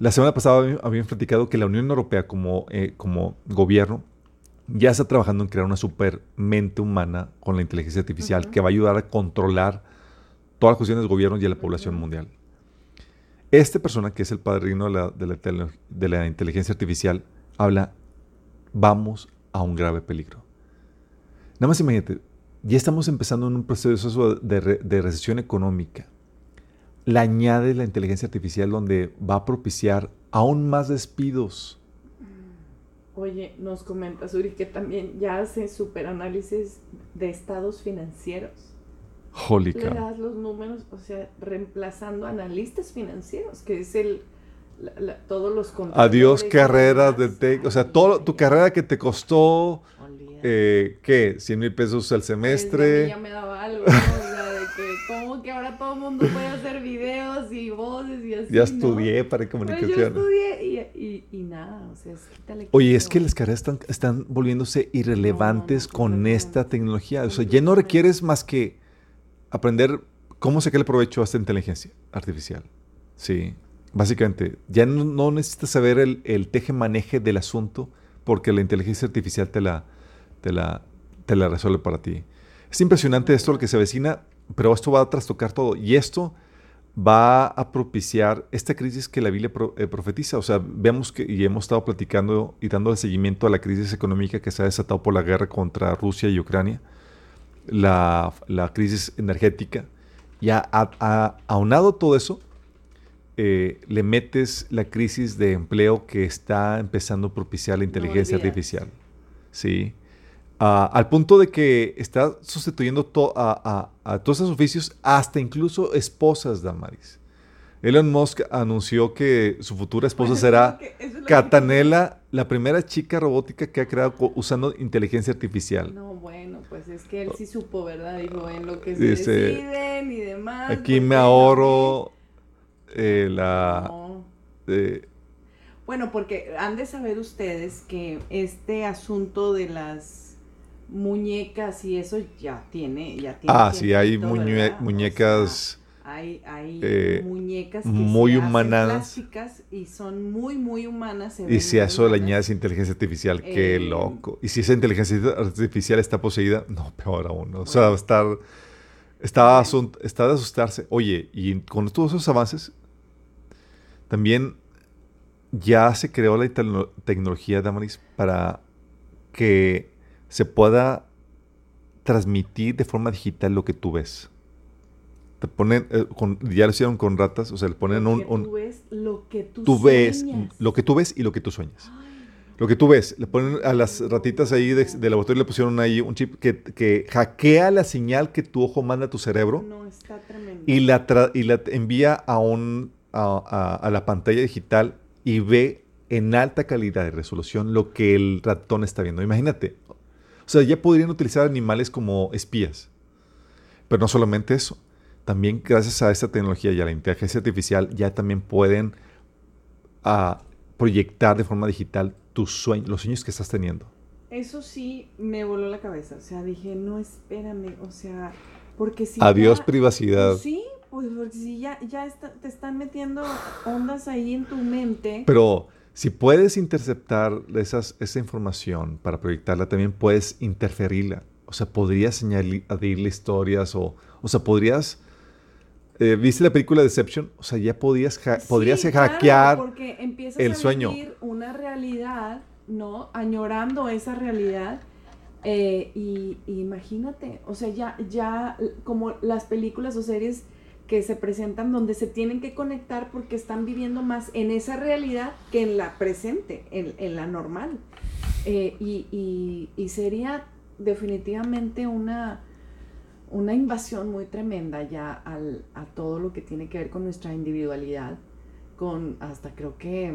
La semana pasada habíamos platicado que la Unión Europea como, eh, como gobierno ya está trabajando en crear una super mente humana con la inteligencia artificial que va a ayudar a controlar todas las cuestiones del gobierno y a la población mundial. Este persona, que es el padrino de la, de la, inteligencia artificial, habla, vamos a un grave peligro. Nada más imagínate, ya estamos empezando en un proceso de, de recesión económica. Le añade la inteligencia artificial donde va a propiciar aún más despidos Oye, nos comenta Suri que también ya hace superanálisis de estados financieros. Holy Le das los números, o sea, reemplazando analistas financieros, que es el todos los Adiós carreras de tech, o sea, todo, tu carrera que te costó, eh, ¿qué? 100 mil pesos al semestre. ya me daba algo, ¿no? Como que ahora todo el mundo puede hacer videos y voces y así. Ya estudié para comunicación. Pues yo estudié y, nada, o sea, Oye, es que las carreras están, están volviéndose irrelevantes con esta tecnología. O sea, ya no requieres más que aprender cómo sacar el provecho a esta inteligencia artificial. Sí, básicamente. Ya no, necesitas saber el, el teje-maneje del asunto porque la inteligencia artificial te la, te la, te la resuelve para ti. Es impresionante esto lo que se avecina, pero esto va a trastocar todo. Y esto va a propiciar esta crisis que la Biblia eh, profetiza. O sea, vemos que, y hemos estado platicando y dando seguimiento a la crisis económica que se ha desatado por la guerra contra Rusia y Ucrania, la, crisis energética. Y a, aunado todo eso, eh, le metes la crisis de empleo que está empezando a propiciar la inteligencia artificial. Sí. Al punto de que está sustituyendo a, todos esos oficios, hasta incluso esposas, Damaris. Elon Musk anunció que su futura esposa será Catanela, la primera chica robótica que ha creado usando inteligencia artificial. No, bueno, pues es que él sí supo, ¿verdad? Dijo, en lo que se deciden y demás. Aquí pues me ahorro eh, la... bueno, porque han de saber ustedes que este asunto de las muñecas y eso ya tiene, ya tiene. Ah, sí, hay muñecas. hay, hay eh, muñecas que muy humanas. plásticas y son muy, muy humanas. y si a eso le añades inteligencia artificial, qué eh, loco. Y si esa inteligencia artificial está poseída, no, peor aún. O sea, va a estar. Está, está de asustarse. Oye, y con todos esos avances, también ya se creó la tecnología, Damaris, para que se pueda transmitir de forma digital lo que tú ves. Te ponen, eh, ya lo hicieron con ratas, o sea, le ponen lo un, tú ves, lo que tú, tú ves, lo que tú ves y lo que tú sueñas. Lo que tú ves, le ponen a las ratitas ahí de, laboratorio, le pusieron ahí un chip que, que, hackea la señal que tu ojo manda a tu cerebro no, está tremendo. y la, y la envía a un a, la pantalla digital y ve en alta calidad de resolución lo que el ratón está viendo. Imagínate. O sea, ya podrían utilizar animales como espías. Pero no solamente eso. También gracias a esta tecnología y a la inteligencia artificial ya también pueden ah, proyectar de forma digital tus sueños, los sueños que estás teniendo. Eso sí me voló la cabeza. O sea, dije, no, espérame. O sea, porque si... Adiós privacidad. Sí, pues porque si ya, ya te están metiendo ondas ahí en tu mente. Pero si puedes interceptar esas, esa información para proyectarla, también puedes interferirla. O sea, podrías añadirle historias o, o sea, podrías... Eh, ¿Viste la película Deception? O sea, ya podías podrías hackear porque empiezas el a sueño. una realidad, ¿no? Añorando esa realidad. Eh, y, y, imagínate, o sea, ya, ya como las películas o series que se presentan donde se tienen que conectar porque están viviendo más en esa realidad que en la presente, en, la normal. Eh, y, sería definitivamente una, una invasión muy tremenda ya al, a todo lo que tiene que ver con nuestra individualidad, con hasta creo que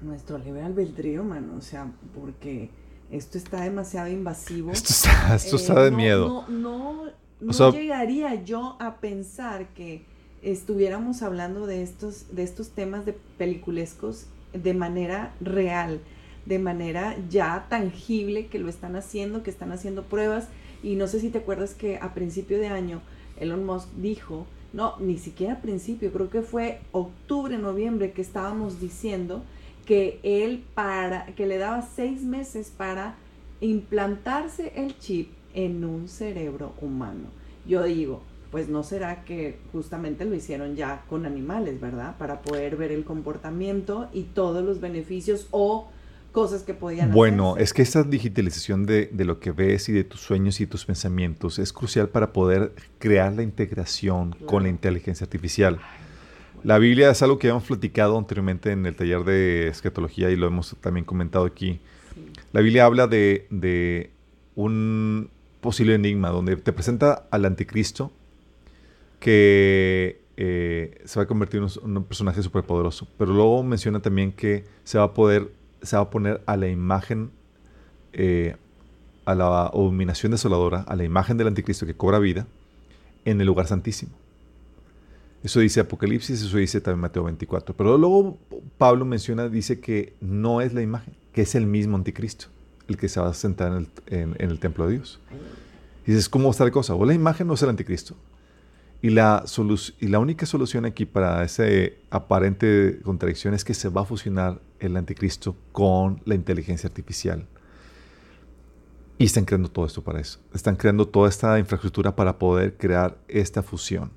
nuestro libre albedrío, mano, o sea, porque esto está demasiado invasivo. Esto está, esto está de eh, miedo. No, no no llegaría yo a pensar que estuviéramos hablando de estos, de estos temas de peliculescos de manera real, de manera ya tangible que lo están haciendo, que están haciendo pruebas. Y no sé si te acuerdas que a principio de año Elon Musk dijo, no, ni siquiera a principio, creo que fue octubre, noviembre que estábamos diciendo que él para, que le daba seis meses para implantarse el chip en un cerebro humano. Yo digo, pues no será que justamente lo hicieron ya con animales, ¿verdad? Para poder ver el comportamiento y todos los beneficios o cosas que podían Bueno, es que esta digitalización de, lo que ves y de tus sueños y tus pensamientos es crucial para poder crear la integración con la inteligencia artificial. La Biblia es algo que hemos platicado anteriormente en el taller de escatología y lo hemos también comentado aquí. La Biblia habla de un, posible enigma donde te presenta al anticristo que eh, se va a convertir en un, personaje superpoderoso, pero luego menciona también que se va a poder, se va a poner a la imagen, eh, a la abominación desoladora, a la imagen del anticristo que cobra vida en el lugar santísimo. Eso dice Apocalipsis, eso dice también Mateo 24. Pero luego Pablo menciona, dice que no es la imagen, que es el mismo anticristo el que se va a sentar en el, templo de Dios. Y dices, ¿cómo está la cosa? O la imagen o es el anticristo. Y la, única solución aquí para esa aparente contradicción es que se va a fusionar el anticristo con la inteligencia artificial. Y están creando todo esto para eso. Están creando toda esta infraestructura para poder crear esta fusión.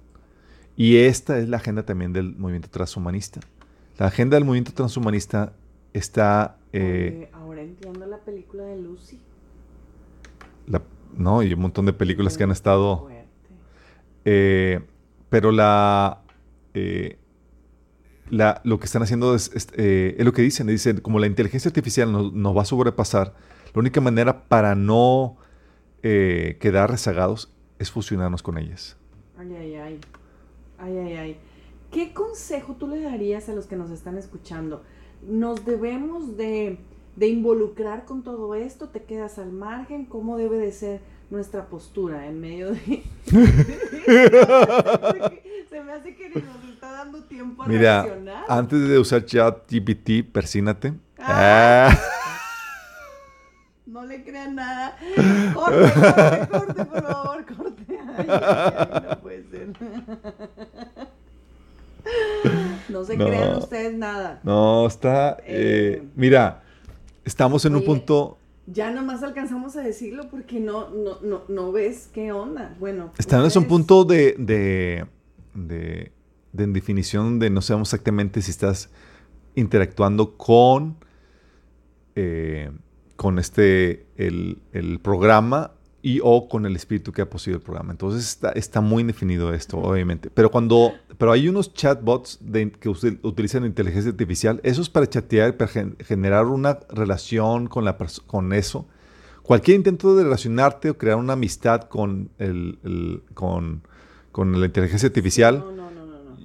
Y esta es la agenda también del movimiento transhumanista. La agenda del movimiento transhumanista está... Eh, ahora entiendo la película de Lucy. no, y un montón de películas que han estado... Eh, pero la, eh, la, lo que están haciendo es, es, lo que dicen. Dicen, como la inteligencia artificial nos, nos va a sobrepasar, la única manera para no eh, quedar rezagados es fusionarnos con ellas. Ay, ay, ay. Ay, ay, ay. ¿Qué consejo tú le darías a los que nos están escuchando? ¿Nos debemos de, de involucrar con todo esto? ¿Te quedas al margen? ¿Cómo debe de ser nuestra postura en medio de... [LAUGHS] Se me hace que nos está dando tiempo a Mira, antes de usar chat GPT, persínate. Ah. Ah no le crean nada. Corte, corte, corte, por favor, corte. no puede ser. No se crean ustedes nada. No, está. Eh, eh, mira, estamos en un punto. Ya nomás alcanzamos a decirlo porque no, no, no, no ves qué onda. Bueno. Estamos en un punto de, de, de, de definición de no sabemos exactamente si estás interactuando con. Eh, con este, el, el, programa y o con el espíritu que ha poseído el programa. Entonces está, está muy definido esto, obviamente. Pero cuando, pero hay unos chatbots de, que utilizan inteligencia artificial, eso es para chatear, para generar una relación con, la, con eso. Cualquier intento de relacionarte o crear una amistad con, el, con, con la inteligencia artificial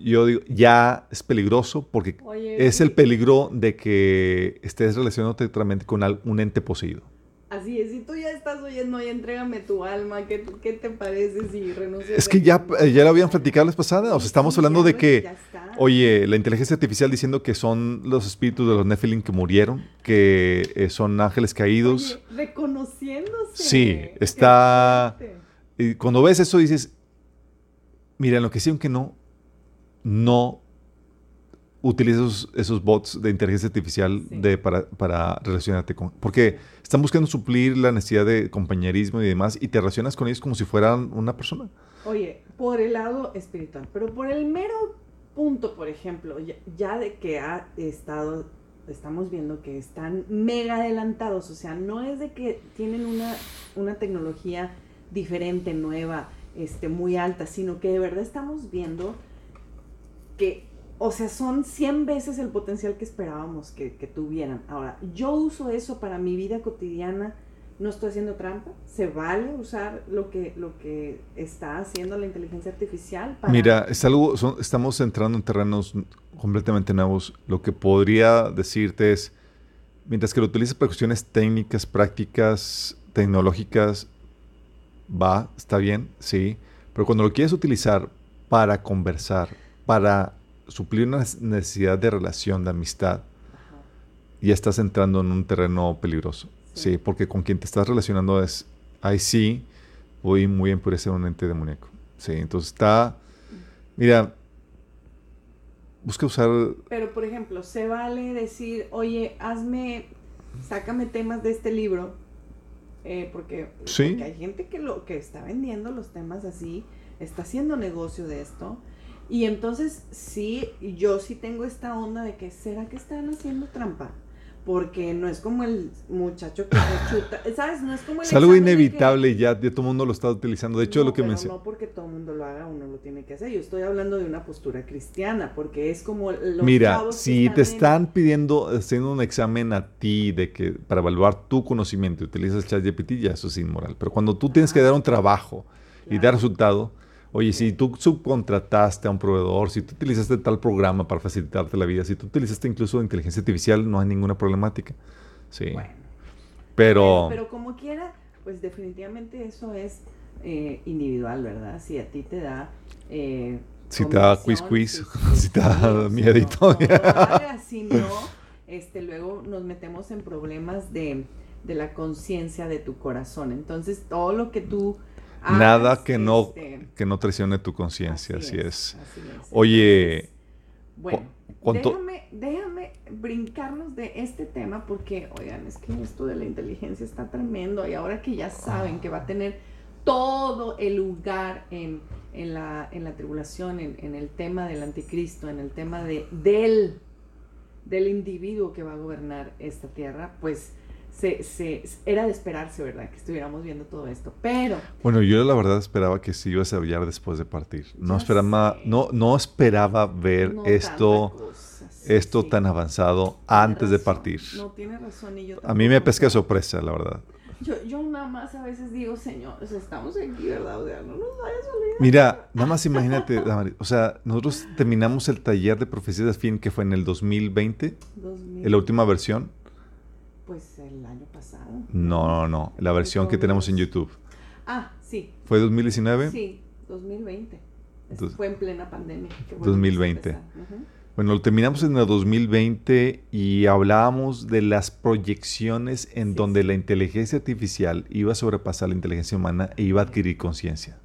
yo digo, ya es peligroso porque es el peligro de que estés relacionándote directamente con un ente poseído. Así es, si tú ya estás oyendo y entrégame tu alma, ¿qué, qué te parece si renuncias? Es que ya, eh, ya lo habían platicado la pasada, o sea, estamos hablando de que, oye, la inteligencia artificial diciendo que son los espíritus de los Nephilim que murieron, que eh, son ángeles caídos. reconociéndose. Sí, está... Y cuando ves eso dices, mira, en lo que sí, aunque no, no utiliza esos, bots de inteligencia artificial de, para, para, relacionarte con... Porque están buscando suplir la necesidad de compañerismo y demás y te relacionas con ellos como si fueran una persona. Oye, por el lado espiritual, pero por el mero punto, por ejemplo, ya, de que ha estado, estamos viendo que están mega adelantados, o sea, no es de que tienen una, una tecnología diferente, nueva, este, muy alta, sino que de verdad estamos viendo que, o sea, son 100 veces el potencial que esperábamos que, tuvieran. Ahora, yo uso eso para mi vida cotidiana, no estoy haciendo trampa, se vale usar lo que, lo que está haciendo la inteligencia artificial. Mira, es algo, estamos entrando en terrenos completamente nuevos. Lo que podría decirte es, mientras que lo utilices para cuestiones técnicas, prácticas, tecnológicas, va, está bien, sí, pero cuando lo quieres utilizar para conversar, para suplir una necesidad de relación, de amistad, ya estás entrando en un terreno peligroso. Sí. porque con quien te estás relacionando es, ahí sí, voy muy enfurecer un ente demoníaco. Sí, entonces está, mira, busca usar... Pero, por ejemplo, se vale decir, oye, hazme, sácame temas de este libro, eh, porque, ¿Sí? porque hay gente que, lo, que está vendiendo los temas así, está haciendo negocio de esto, y entonces sí, yo sí tengo esta onda de que, ¿será que están haciendo trampa? Porque no es como el muchacho que se chuta, ¿sabes? No es como el Es algo inevitable ya, ya todo el mundo lo está utilizando. De hecho, lo que mencioné. No porque todo el mundo lo haga, uno lo tiene que hacer. Yo estoy hablando de una postura cristiana, porque es como los Mira, si te están pidiendo, haciendo un examen a ti de que para evaluar tu conocimiento, utilizas ChatGPT, ya eso es inmoral. Pero cuando tú tienes que dar un trabajo y dar resultado, Oye, si tú subcontrataste a un proveedor, si tú utilizaste tal programa para facilitarte la vida, si tú utilizaste incluso inteligencia artificial, no hay ninguna problemática. Sí. Bueno. Pero, pero, como quiera, pues definitivamente eso es eh, individual, ¿verdad? Si a ti te da... Eh, si te da quiz quiz, si [LAUGHS] te da miedito. si [LAUGHS] no, este, luego nos metemos en problemas de, de la conciencia de tu corazón. Entonces, todo lo que tú Nada que no, que no traicione tu conciencia, así, es. Oye, Bueno, déjame, déjame brincarnos de este tema porque, oigan, es que esto de la inteligencia está tremendo y ahora que ya saben que va a tener todo el lugar en, la, en la, tribulación, en, el tema del anticristo, en el tema de, del, del individuo que va a gobernar esta tierra, pues se, era de esperarse, ¿verdad? Que estuviéramos viendo todo esto. Pero. Bueno, yo la verdad esperaba que se iba a desarrollar después de partir. No esperaba, no, no esperaba ver esto, esto tan avanzado antes de partir. No tiene razón. Y yo a mí me pesca sorpresa, la verdad. Yo, yo nada más a veces digo, Señor, estamos aquí, ¿verdad? O sea, no nos vayas a olvidar. Mira, nada más imagínate, o sea, nosotros terminamos el taller de profecías de fin que fue en el 2020, en la última versión. Pues el año pasado. No, no, no. La versión que tenemos en YouTube. Ah, sí. ¿Fue 2019? Sí, 2020. fue en plena pandemia. 2020. Bueno, lo terminamos en el 2020 y hablábamos de las proyecciones en donde la inteligencia artificial iba a sobrepasar la inteligencia humana e iba a adquirir conciencia.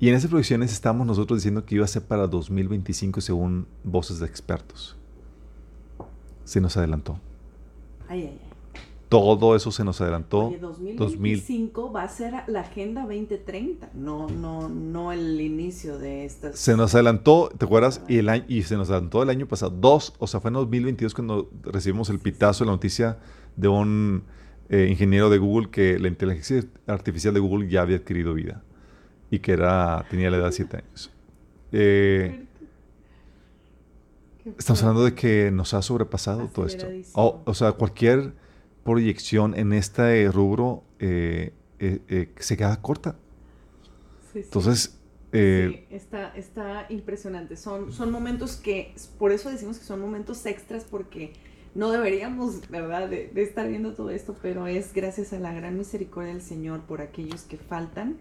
Y en esas proyecciones estábamos nosotros diciendo que iba a ser para 2025 según voces de expertos. Se nos adelantó. Todo eso se nos adelantó. Oye, 2025 va a ser la Agenda 2030, no, no, no el inicio de estas. Se nos adelantó, ¿te acuerdas? Y, el año, y se nos adelantó el año pasado. Dos, o sea, fue en 2022 cuando recibimos el pitazo, la noticia de un eh, ingeniero de Google que la inteligencia artificial de Google ya había adquirido vida y que era, tenía la edad de 7 años. Eh, Estamos hablando de que nos ha sobrepasado todo esto. O, sea, cualquier proyección en este rubro eh, eh, eh, se queda corta. Sí, Entonces... está, está impresionante. Son, son momentos que, por eso decimos que son momentos extras porque no deberíamos, ¿verdad?, de, estar viendo todo esto, pero es gracias a la gran misericordia del Señor por aquellos que faltan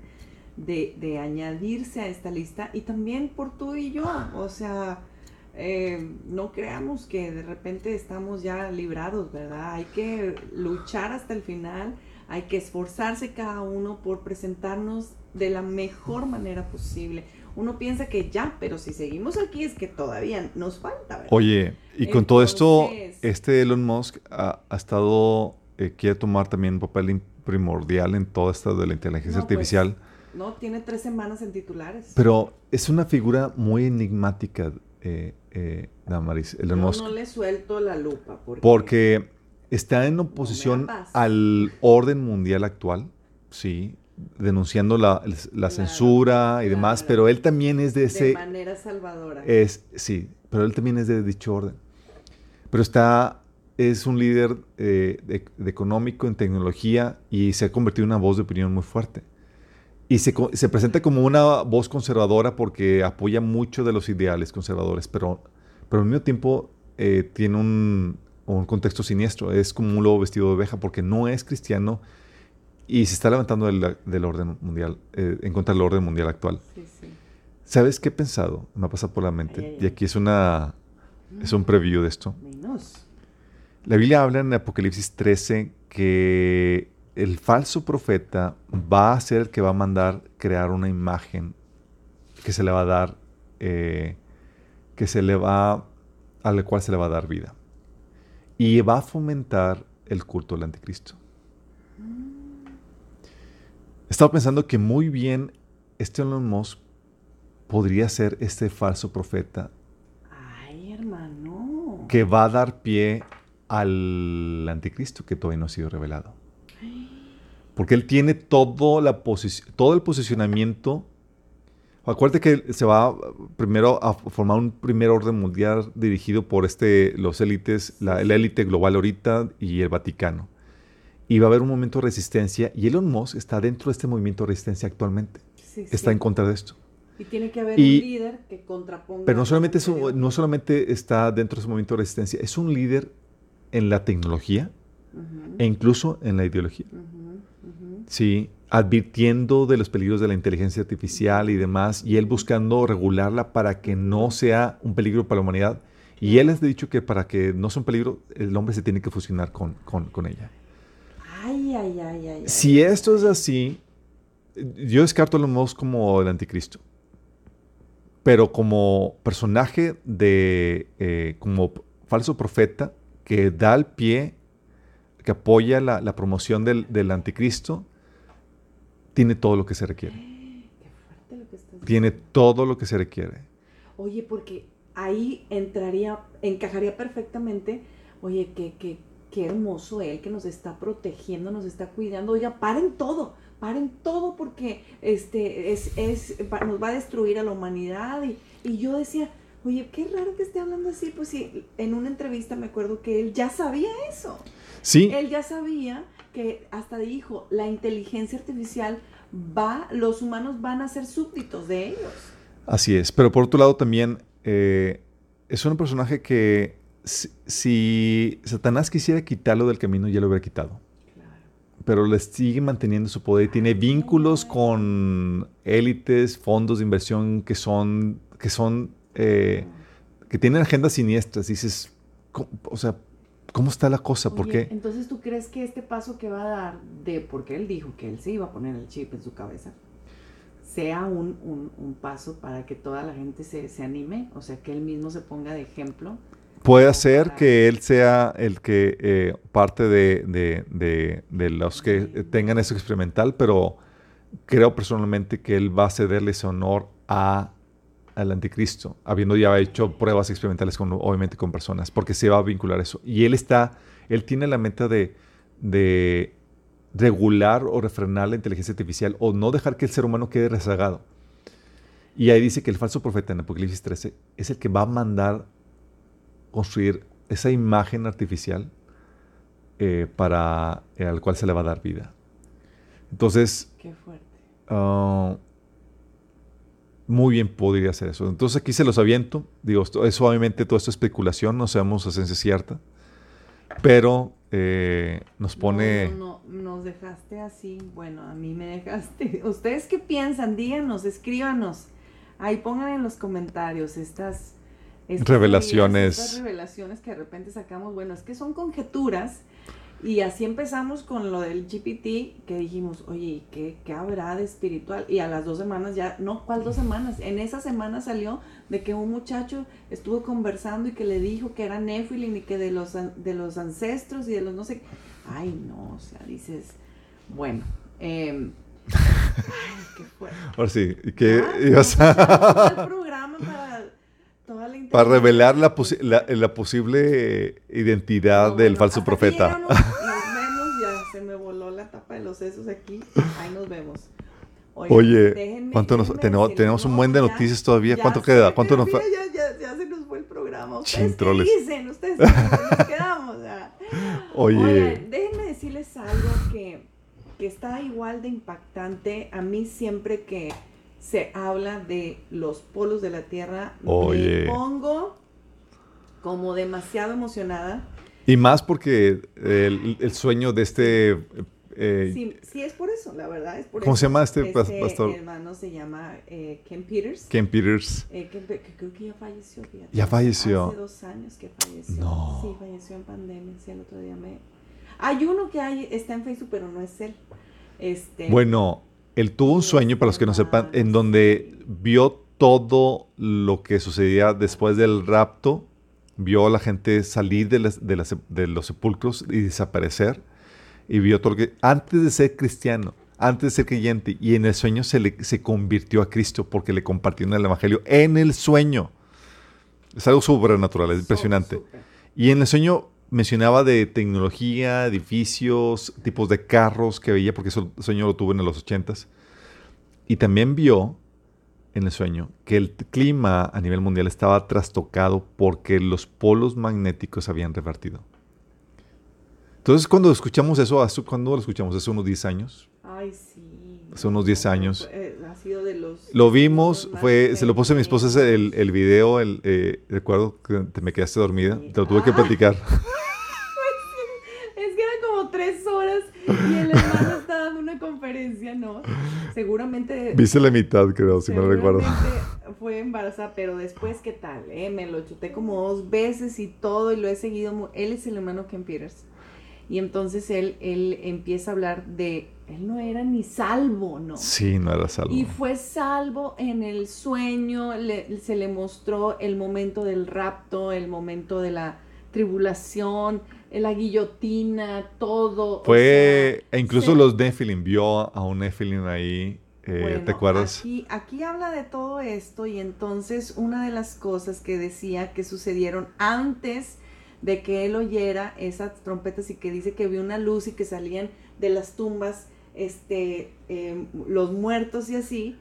de, de añadirse a esta lista y también por tú y yo. O sea, eh, no creamos que de repente estamos ya librados, ¿verdad? Hay que luchar hasta el final, hay que esforzarse cada uno por presentarnos de la mejor manera posible. Uno piensa que ya, pero si seguimos aquí es que todavía nos falta, ¿verdad? Oye, y con todo esto, este Elon Musk ha, estado, eh, quiere tomar también un papel primordial en todo esto de la inteligencia pues, artificial. no, tiene tres semanas en titulares. Pero es una figura muy enigmática eh, eh, Damaris. no le suelto la lupa. Porque, está en oposición al orden mundial actual, sí, denunciando la, censura y demás, pero él también es de ese... De manera salvadora. Es, sí, pero él también es de dicho orden. Pero está, es un líder eh, de, económico en tecnología y se ha convertido en una voz de opinión muy fuerte. Y se, se, presenta como una voz conservadora porque apoya mucho de los ideales conservadores, pero, pero al mismo tiempo eh, tiene un, un, contexto siniestro. Es como un lobo vestido de oveja porque no es cristiano y se está levantando del, del orden mundial, eh, en contra del orden mundial actual. Sí, sí. ¿Sabes qué he pensado? Me ha pasado por la mente. Y aquí es, una, es un preview de esto. La Biblia habla en Apocalipsis 13 que el falso profeta va a ser el que va a mandar crear una imagen que se le va a dar, eh, que se le va, a la cual se le va a dar vida. Y va a fomentar el culto del anticristo. He estado pensando que muy bien este Elon Musk podría ser este falso profeta. Ay, hermano. Que va a dar pie al anticristo que todavía no ha sido revelado. Porque él tiene todo, la todo el posicionamiento. Acuérdate que se va primero a formar un primer orden mundial dirigido por este, los élites, la élite global ahorita y el Vaticano. Y va a haber un momento de resistencia y Elon Musk está dentro de este movimiento de resistencia actualmente. está en contra de esto. Y tiene que haber un líder que contraponga. Pero no solamente, no solamente está dentro de ese movimiento de resistencia, es un líder en la tecnología e incluso en la ideología. Sí, advirtiendo de los peligros de la inteligencia artificial y demás, y él buscando regularla para que no sea un peligro para la humanidad. Y él ha dicho que para que no sea un peligro, el hombre se tiene que fusionar con, ella. Ay, ay, ay, ay. Si esto es así, yo descarto a los modos como el anticristo. pero como personaje de, eh, como falso profeta que da el pie, que apoya la, promoción del, anticristo, tiene todo lo que se requiere. [GASPS] Qué fuerte lo que estás tiene todo lo que se requiere. Oye, porque ahí entraría, encajaría perfectamente, oye, qué, qué, qué hermoso él que nos está protegiendo, nos está cuidando. Oiga, paren todo paren todo porque este, es, es, nos va a destruir a la humanidad. Y, y, yo decía, oye, qué raro que esté hablando así. Pues sí, en una entrevista me acuerdo que él ya sabía eso. Sí. Él ya sabía que hasta dijo, la inteligencia artificial va, los humanos van a ser súbditos de ellos. Así es, pero por otro lado también eh, es un personaje que si Satanás quisiera quitarlo del camino, ya lo hubiera quitado pero le sigue manteniendo su poder. Tiene vínculos con élites, fondos de inversión que son, que son, eh, que tienen agendas siniestras. Dices, o sea, ¿cómo está la cosa? ¿Por qué? Entonces, ¿tú crees que este paso que va a dar de, porque él dijo que él se iba a poner el chip en su cabeza, sea un, un, paso para que toda la gente se, se anime? O sea, que él mismo se ponga de ejemplo Puede ser que él sea el que eh, parte de, los que tengan eso experimental, pero creo personalmente que él va a cederle ese honor a, al anticristo, habiendo ya hecho pruebas experimentales con, obviamente con personas, porque se va a vincular eso. Y él está, él tiene la meta de, de regular o refrenar la inteligencia artificial o no dejar que el ser humano quede rezagado. Y ahí dice que el falso profeta en Apocalipsis 13 es el que va a mandar construir esa imagen artificial eh, para eh, al cual se le va a dar vida. Entonces, Qué fuerte. Ah, muy bien podría hacer eso. Entonces aquí se los aviento. Digo, es obviamente todo esto es especulación, no sabemos a ciencia cierta, pero eh, nos pone... No, no, nos dejaste así, bueno, a mí me dejaste. [LAUGHS] ¿Ustedes qué piensan? Díganos, escríbanos. Ahí pongan en los comentarios estas revelaciones. Estas revelaciones que de repente sacamos, bueno, es que son conjeturas. Y así empezamos con lo del GPT, que dijimos, oye, ¿qué, ¿qué, habrá de espiritual? Y a las dos semanas ya, no, ¿cuál dos semanas? En esa semana salió de que un muchacho estuvo conversando y que le dijo que era Nephilim y que de los, de los ancestros y de los no sé. Ay, no, o sea, dices, bueno, eh, [LAUGHS] ay, qué fuerte. Ahora sí, ¿qué ibas a...? [LAUGHS] programa para para revelar la, la, posible identidad del falso profeta. [LAUGHS] nos vemos, ya se me voló la tapa de los sesos aquí. Ahí nos vemos. Oye, ¿cuánto nos, tenemos, tenemos un buen de noticias todavía. ¿Cuánto queda? ¿Cuánto nos ya, ya, ya, se nos fue el programa. ¿Ustedes qué dicen? ¿Ustedes nos quedamos? Oye. déjenme decirles algo que, que está igual de impactante. A mí siempre que se habla de los polos de la Tierra, me pongo como demasiado emocionada. Y más porque el, sueño de este... Eh, sí, sí, es por eso, la verdad. Es por ¿Cómo se llama este, este pastor? Mi hermano se llama eh, Ken Peters. Ken Peters. Eh, creo que ya falleció. Ya falleció. Hace dos años que falleció. No. Sí, falleció en pandemia. Sí, el otro día me... Hay uno que hay, está en Facebook, pero no es él. Este, bueno, él tuvo un sueño, para los que no sepan, en donde vio todo lo que sucedía después del rapto, vio a la gente salir de, los sepulcros y desaparecer, y vio todo lo que, antes de ser cristiano, antes de ser creyente, y en el sueño se, le, se convirtió a Cristo porque le compartió en el Evangelio, en el sueño. Es algo sobrenatural, es impresionante. Y en el sueño mencionaba de tecnología, edificios, tipos de carros que veía, porque ese sueño lo tuvo en los ochentas. Y también vio en el sueño que el clima a nivel mundial estaba trastocado porque los polos magnéticos habían revertido. Entonces, cuando escuchamos eso, ¿cuándo lo escuchamos? ¿Hace unos 10 años? Ay, sí. Hace unos 10 años. Eh, ha sido de los... Lo vimos, fue, se lo puse a mi esposa el, el video, el, eh, recuerdo que te me quedaste dormida, te lo tuve que platicar. [LAUGHS] tres horas y el hermano está dando una conferencia, ¿no? Seguramente... Viste la mitad, creo, si me recuerdo. Fue embarazada, pero después, ¿qué tal? Eh? Me lo chuté como dos veces y todo y lo he seguido. Él es el hermano Ken Peters. Y entonces él, él empieza a hablar de, él no era ni salvo, ¿no? Sí, no era salvo. Y fue salvo en el sueño, se le mostró el momento del rapto, el momento de la tribulación, la guillotina, todo. Fue, e incluso los Nephilim, vio a un Nephilim ahí, eh, ¿te acuerdas? Aquí, aquí habla de todo esto y entonces una de las cosas que decía que sucedieron antes de que él oyera esas trompetas y que dice que vio una luz y que salían de las tumbas este, em, los muertos y así.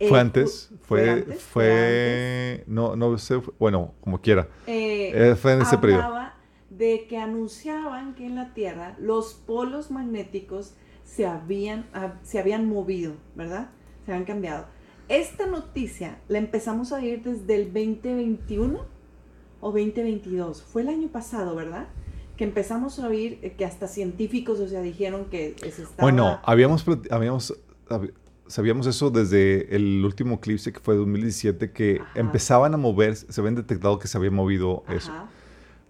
Eh, ¿Fue antes? Fue, fue, no, no sé, bueno, como quiera. Eh, eh, fue en ese periodo. de que anunciaban que en la Tierra los polos magnéticos se habían, se habían movido, ¿verdad? Se habían cambiado. Esta noticia la empezamos a oír desde el 2021 o 2022. Fue el año pasado, ¿verdad? Que empezamos a oír que hasta científicos, o sea, dijeron que se estaba... Bueno, habíamos, habíamos, sabíamos eso desde el último eclipse que fue 2017, que empezaban a mover, se habían detectado que se había movido eso.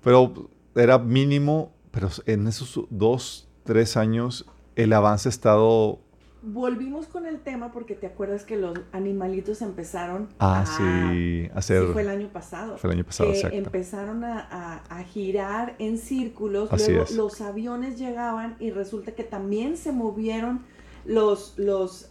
Pero era mínimo, pero en esos dos, tres años el avance ha estado volvimos con el tema porque te acuerdas que los animalitos empezaron ah, a, sí, hacer, sí, fue el año pasado. Fue el año pasado, exacto. Empezaron a, a, girar en círculos, luego los aviones llegaban y resulta que también se movieron los, los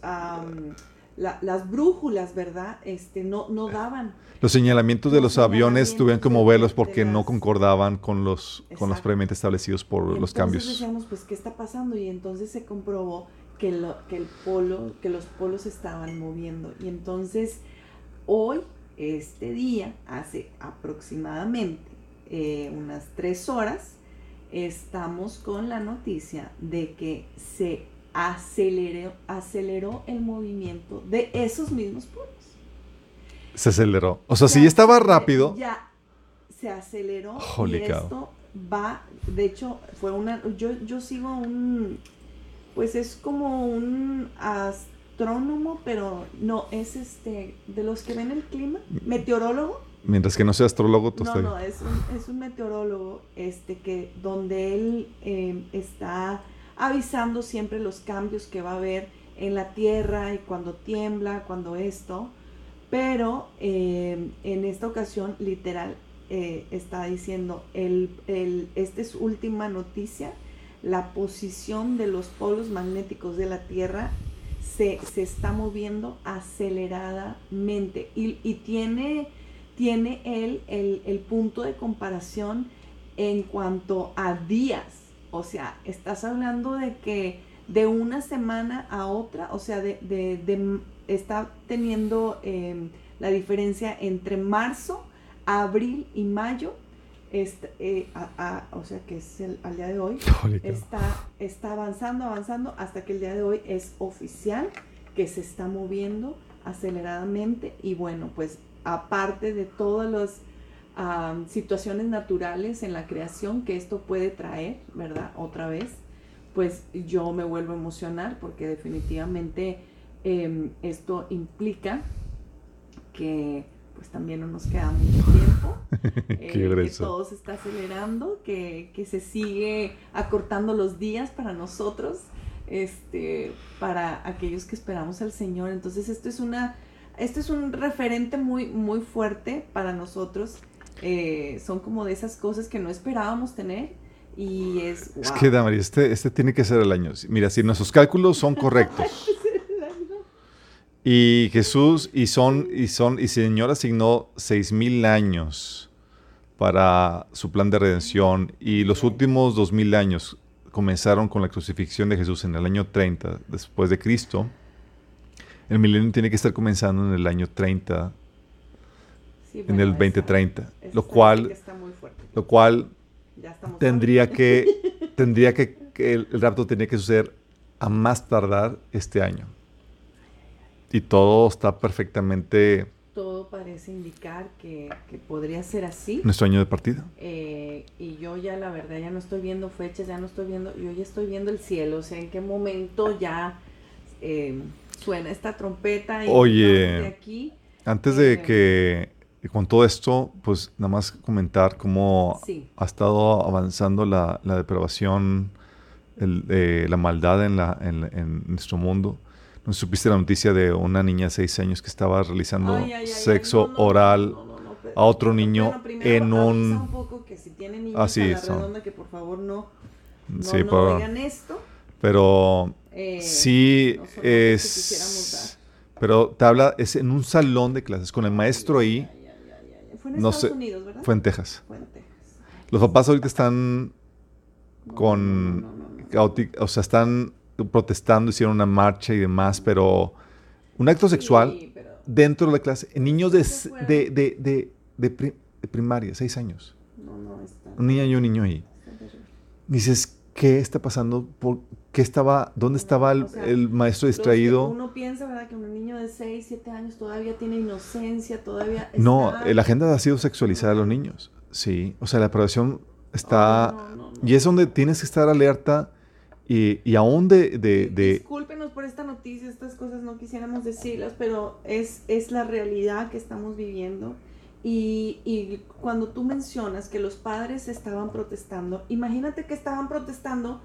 las brújulas, ¿verdad? Este, no, no daban. Los señalamientos de los, aviones tuvieron que moverlos porque no concordaban con los, con los previamente establecidos por los cambios. Entonces decíamos, pues, ¿qué está pasando? Y entonces se comprobó que, lo, que el polo, que los polos estaban moviendo. Y entonces hoy, este día, hace aproximadamente eh, unas tres horas, estamos con la noticia de que se aceleró, aceleró el movimiento de esos mismos polos. Se aceleró. O sea, si ya estaba rápido. Ya se aceleró. y esto va, de hecho, fue una. Yo, yo sigo un pues es como un astrónomo, pero no, es este, de los que ven el clima, meteorólogo. Mientras que no sea astrólogo, tú No, no, es un, es un meteorólogo, este, que donde él em, está avisando siempre los cambios que va a haber en la Tierra y cuando tiembla, cuando esto, pero em, en esta ocasión, literal, eh, está diciendo, el, el, esta es última noticia, la posición de los polos magnéticos de la Tierra se, está moviendo aceleradamente y, tiene, tiene él el, punto de comparación en cuanto a días. O sea, estás hablando de que de una semana a otra, o sea, de, está teniendo em, la diferencia entre marzo, abril y mayo este, eh, o sea que es el, al día de hoy, está, está avanzando, avanzando hasta que el día de hoy es oficial que se está moviendo aceleradamente. Y bueno, pues aparte de todas situaciones naturales en la creación que esto puede traer, ¿verdad? Otra vez, pues yo me vuelvo a emocionar porque definitivamente em, esto implica que pues también no nos queda mucho tiempo. [LAUGHS] eh, que todo se está acelerando, que, que, se sigue acortando los días para nosotros, este, para aquellos que esperamos al Señor. Entonces esto es una, esto es un referente muy, muy fuerte para nosotros. Eh, son como de esas cosas que no esperábamos tener. Y es. Es que, Damari, este, este tiene que ser el año. Mira, si nuestros cálculos son correctos. [LAUGHS] Y Jesús y son y son y Señor asignó seis mil años para su plan de redención y los últimos dos mil años comenzaron con la crucifixión de Jesús en el año 30 después de Cristo. El milenio tiene que estar comenzando en el año 30, en el 2030, lo cual, lo cual [LAUGHS] tendría que, tendría que, el, el rapto tenía que suceder a más tardar este año. Y todo está perfectamente... Todo parece indicar que, podría ser así. Nuestro año de partida. Eh, y yo ya la verdad ya no estoy viendo fechas, ya no estoy viendo, yo ya estoy viendo el cielo, o sea, en qué momento ya eh, suena esta trompeta. Y Oye, aquí, antes de eh, que con todo esto, pues nada más comentar cómo ha estado avanzando la, la depravación la maldad en, la, en, nuestro mundo. ¿No supiste la noticia de una niña de seis años que estaba realizando sexo oral a otro niño en un... un poco que si tienen niños Así a la redonda, que por favor no, no, sí, no esto. Pero eh, sí es... Pero te habla, es en un salón de clases con el maestro ahí. Fue en Estados Unidos, ¿verdad? Fue en Texas. Fue en Texas. Los papás ahorita están con... o sea, están protestando, hicieron una marcha y demás, pero un acto sexual dentro de la clase, niños de, de, de, de, primaria, seis años. No, no, está. Un niño y un niño ahí. Dices, ¿qué está pasando? ¿Por qué estaba, ¿Dónde estaba el, maestro distraído? Uno piensa, ¿verdad? Que un niño de 6, 7 años todavía tiene inocencia, todavía... Está... No, la agenda ha sido sexualizar a los niños. Sí, o sea, la aprobación está... y es donde tienes que estar alerta y, y aún de, de, de, Discúlpenos por esta noticia, estas cosas no quisiéramos decirlas, pero es, es la realidad que estamos viviendo. Y, y, cuando tú mencionas que los padres estaban protestando, imagínate que estaban protestando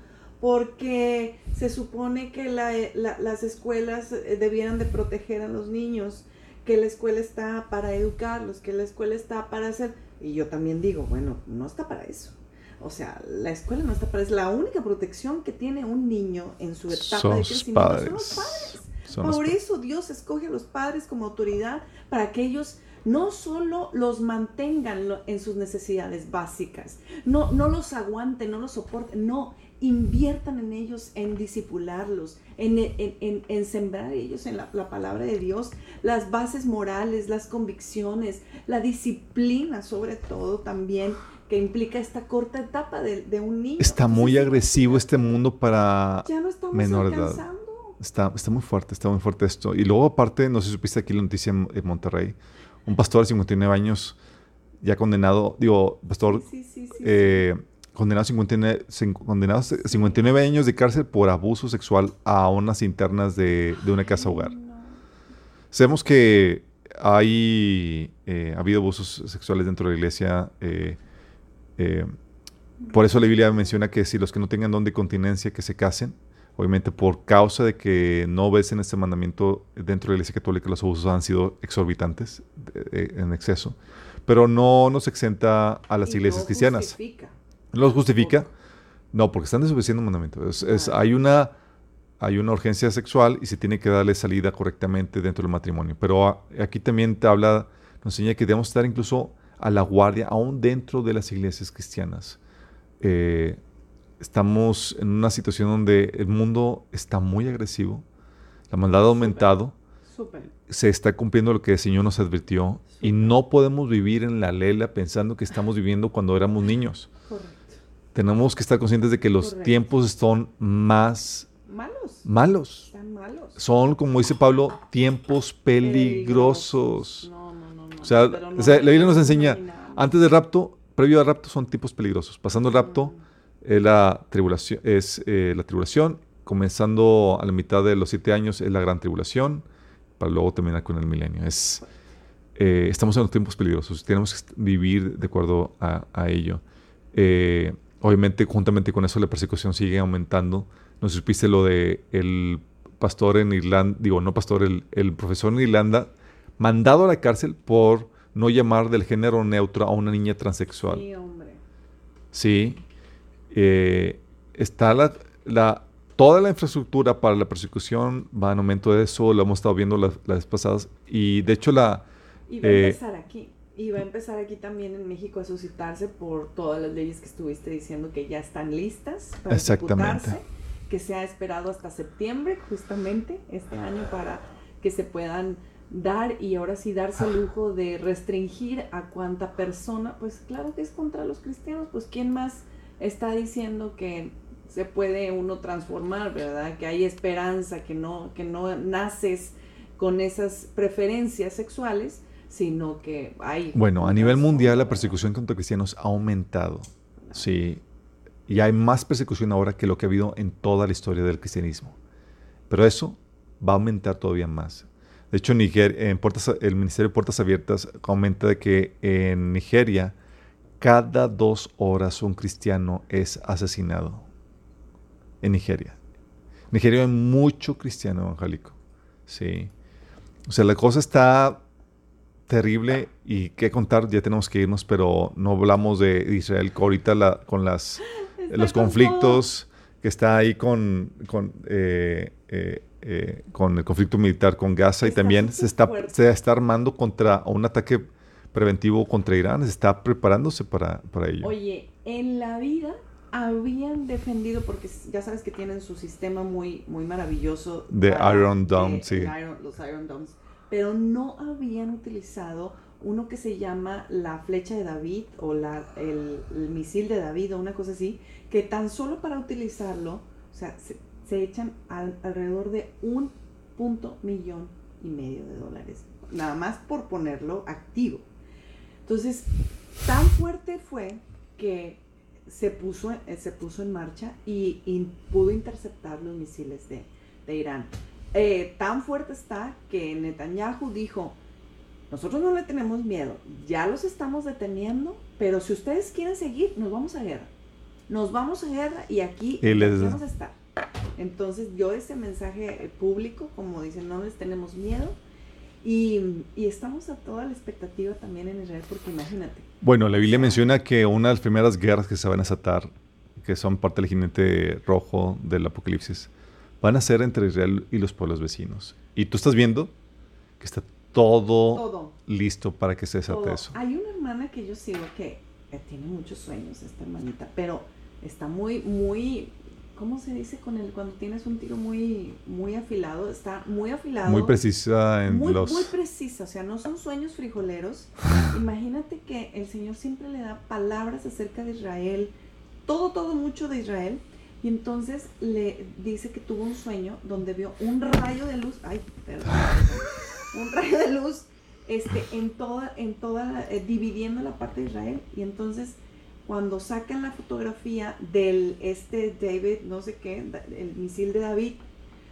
porque se supone que la, las escuelas eh, debieran de proteger a los niños, que la escuela está para educarlos, que la escuela está para hacer... Y yo también digo, bueno, no está para eso. O sea, la escuela no está para eso. La única protección que tiene un niño en su etapa de crecimiento son los padres. Por eso Dios escoge a los padres como autoridad para que ellos no solo los mantengan en sus necesidades básicas, no, no los aguanten, no los soporten, no, inviertan en ellos, en disipularlos, en, en, en, sembrar ellos en la, palabra de Dios, las bases morales, las convicciones, la disciplina sobre todo también que implica esta corta etapa de, un niño. Está muy agresivo este mundo para ya no menor edad. Está, está muy fuerte, está muy fuerte esto. Y luego aparte, no sé si supiste aquí la noticia en, Monterrey, un pastor de 59 años ya condenado, digo, pastor eh, condenado a 59, 59 años de cárcel por abuso sexual a unas internas de, de una casa hogar. Sabemos que hay eh, ha habido abusos sexuales dentro de la iglesia. Eh, eh, por eso la Biblia menciona que si los que no tengan don de continencia que se casen, obviamente por causa de que no ves en este mandamiento dentro de la Iglesia Católica los abusos han sido exorbitantes en exceso, pero no nos exenta a las iglesias cristianas los justifica? No, porque están desobedeciendo un mandamiento. Es, hay, una, hay una urgencia sexual y se tiene que darle salida correctamente dentro del matrimonio. Pero aquí también te habla, nos enseña que debemos estar incluso a la guardia, aún dentro de las iglesias cristianas. Eh, estamos en una situación donde el mundo está muy agresivo, la maldad ha aumentado, se está cumpliendo lo que el Señor nos advirtió y no podemos vivir en la lela pensando que estamos viviendo cuando éramos niños. Correcto tenemos que estar conscientes de que los tiempos son más malos. Malos. Están malos. Son, como dice Pablo, tiempos peligrosos. No, no, no, o, sea, la Biblia nos enseña, antes del rapto, previo al rapto son tiempos peligrosos. Pasando el rapto es la tribulación, es eh, la tribulación. Comenzando a la mitad de los siete años es la gran tribulación, para luego terminar con el milenio. Es, eh, estamos en los tiempos peligrosos. Tenemos que vivir de acuerdo a, a ello. Eh, Obviamente, juntamente con eso, la persecución sigue aumentando. No supiste lo de el pastor en Irlanda, digo, no pastor, el, profesor en Irlanda, mandado a la cárcel por no llamar del género neutro a una niña transexual. Sí, hombre. Sí. Eh, está la, la, toda la infraestructura para la persecución va en aumento de eso, lo hemos estado viendo las, las pasadas. Y de hecho la... Y va a eh, empezar aquí. Y va a empezar aquí también en México a suscitarse por todas las leyes que estuviste diciendo que ya están listas para Exactamente. que se ha esperado hasta septiembre justamente este año para que se puedan dar y ahora sí darse el lujo de restringir a cuánta persona, pues claro que es contra los cristianos, pues quién más está diciendo que se puede uno transformar, ¿verdad? Que hay esperanza, que no que no naces con esas preferencias sexuales, sino que hay... Bueno, a nivel mundial la persecución contra cristianos ha aumentado, sí, y hay más persecución ahora que lo que ha habido en toda la historia del cristianismo. Pero eso va a aumentar todavía más. De hecho, en Nigeria, en Puertas, el Ministerio de Puertas Abiertas comenta de que en Nigeria cada dos horas un cristiano es asesinado. en Nigeria. Nigeria hay mucho cristiano evangélico. Sí. O sea, la cosa está terrible y qué contar, ya tenemos que irnos, pero no hablamos de Israel ahorita con las, los conflictos que está ahí con, con, eh, eh, eh, con el conflicto militar con Gaza y también [LAUGHS] se está, se está armando contra un ataque preventivo contra Irán, se está preparándose para, para ello. Oye, en la vida habían defendido, porque ya sabes que tienen su sistema muy, muy maravilloso. De Iron Dome, sí. los Iron Domes pero no habían utilizado uno que se llama la flecha de David o la, el, misil de David o una cosa así, que tan solo para utilizarlo, o sea, se, echan alrededor de un punto millón y medio de dólares, nada más por ponerlo activo. Entonces, tan fuerte fue que se puso, eh, se puso en marcha y, pudo interceptar los misiles de, de Irán. Eh, tan fuerte está que Netanyahu dijo, nosotros no le tenemos miedo, ya los estamos deteniendo, pero si ustedes quieren seguir, nos vamos a guerra. Nos vamos a guerra y aquí vamos a estar. Entonces yo ese mensaje público, como dicen, no les tenemos miedo. Y, y, estamos a toda la expectativa también en Israel, porque imagínate. Bueno, la Biblia menciona que una de las primeras guerras que se van a desatar, que son parte del jinete rojo del Apocalipsis, van a ser entre Israel y los pueblos vecinos. Y tú estás viendo que está todo, listo para que se desate eso. Hay una hermana que yo sigo que eh, tiene muchos sueños, esta hermanita, pero está muy, muy, ¿cómo se dice con el cuando tienes un tiro muy, muy afilado? Está muy afilado. Muy precisa en los... Muy precisa, o sea, no son sueños frijoleros. [LAUGHS] Imagínate que el Señor siempre le da palabras acerca de Israel, todo, todo mucho de Israel y entonces le dice que tuvo un sueño donde vio un rayo de luz, ay, perdón, [LAUGHS] un rayo de luz este, en toda, en toda, eh, dividiendo la parte de Israel. Y entonces cuando sacan la fotografía del este David, no sé qué, el misil de David,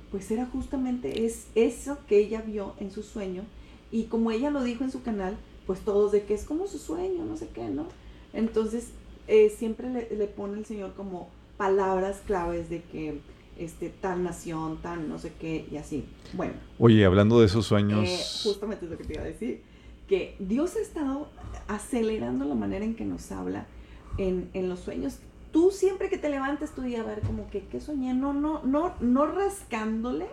pues era justamente es, eso que ella vio en su sueño. Y como ella lo dijo en su canal, pues todos de que es como su sueño, no sé qué, ¿no? Entonces eh, siempre le, le pone el Señor como palabras claves de que este, tal nación, tal no sé qué, y así. Bueno. Oye, hablando de esos sueños. Eh, justamente es lo que te iba a decir. Que Dios ha estado acelerando la manera en que nos habla en, en los sueños. Tú siempre que te levantes tu día a ver como que, ¿qué soñé? No, no, no, no rascándole,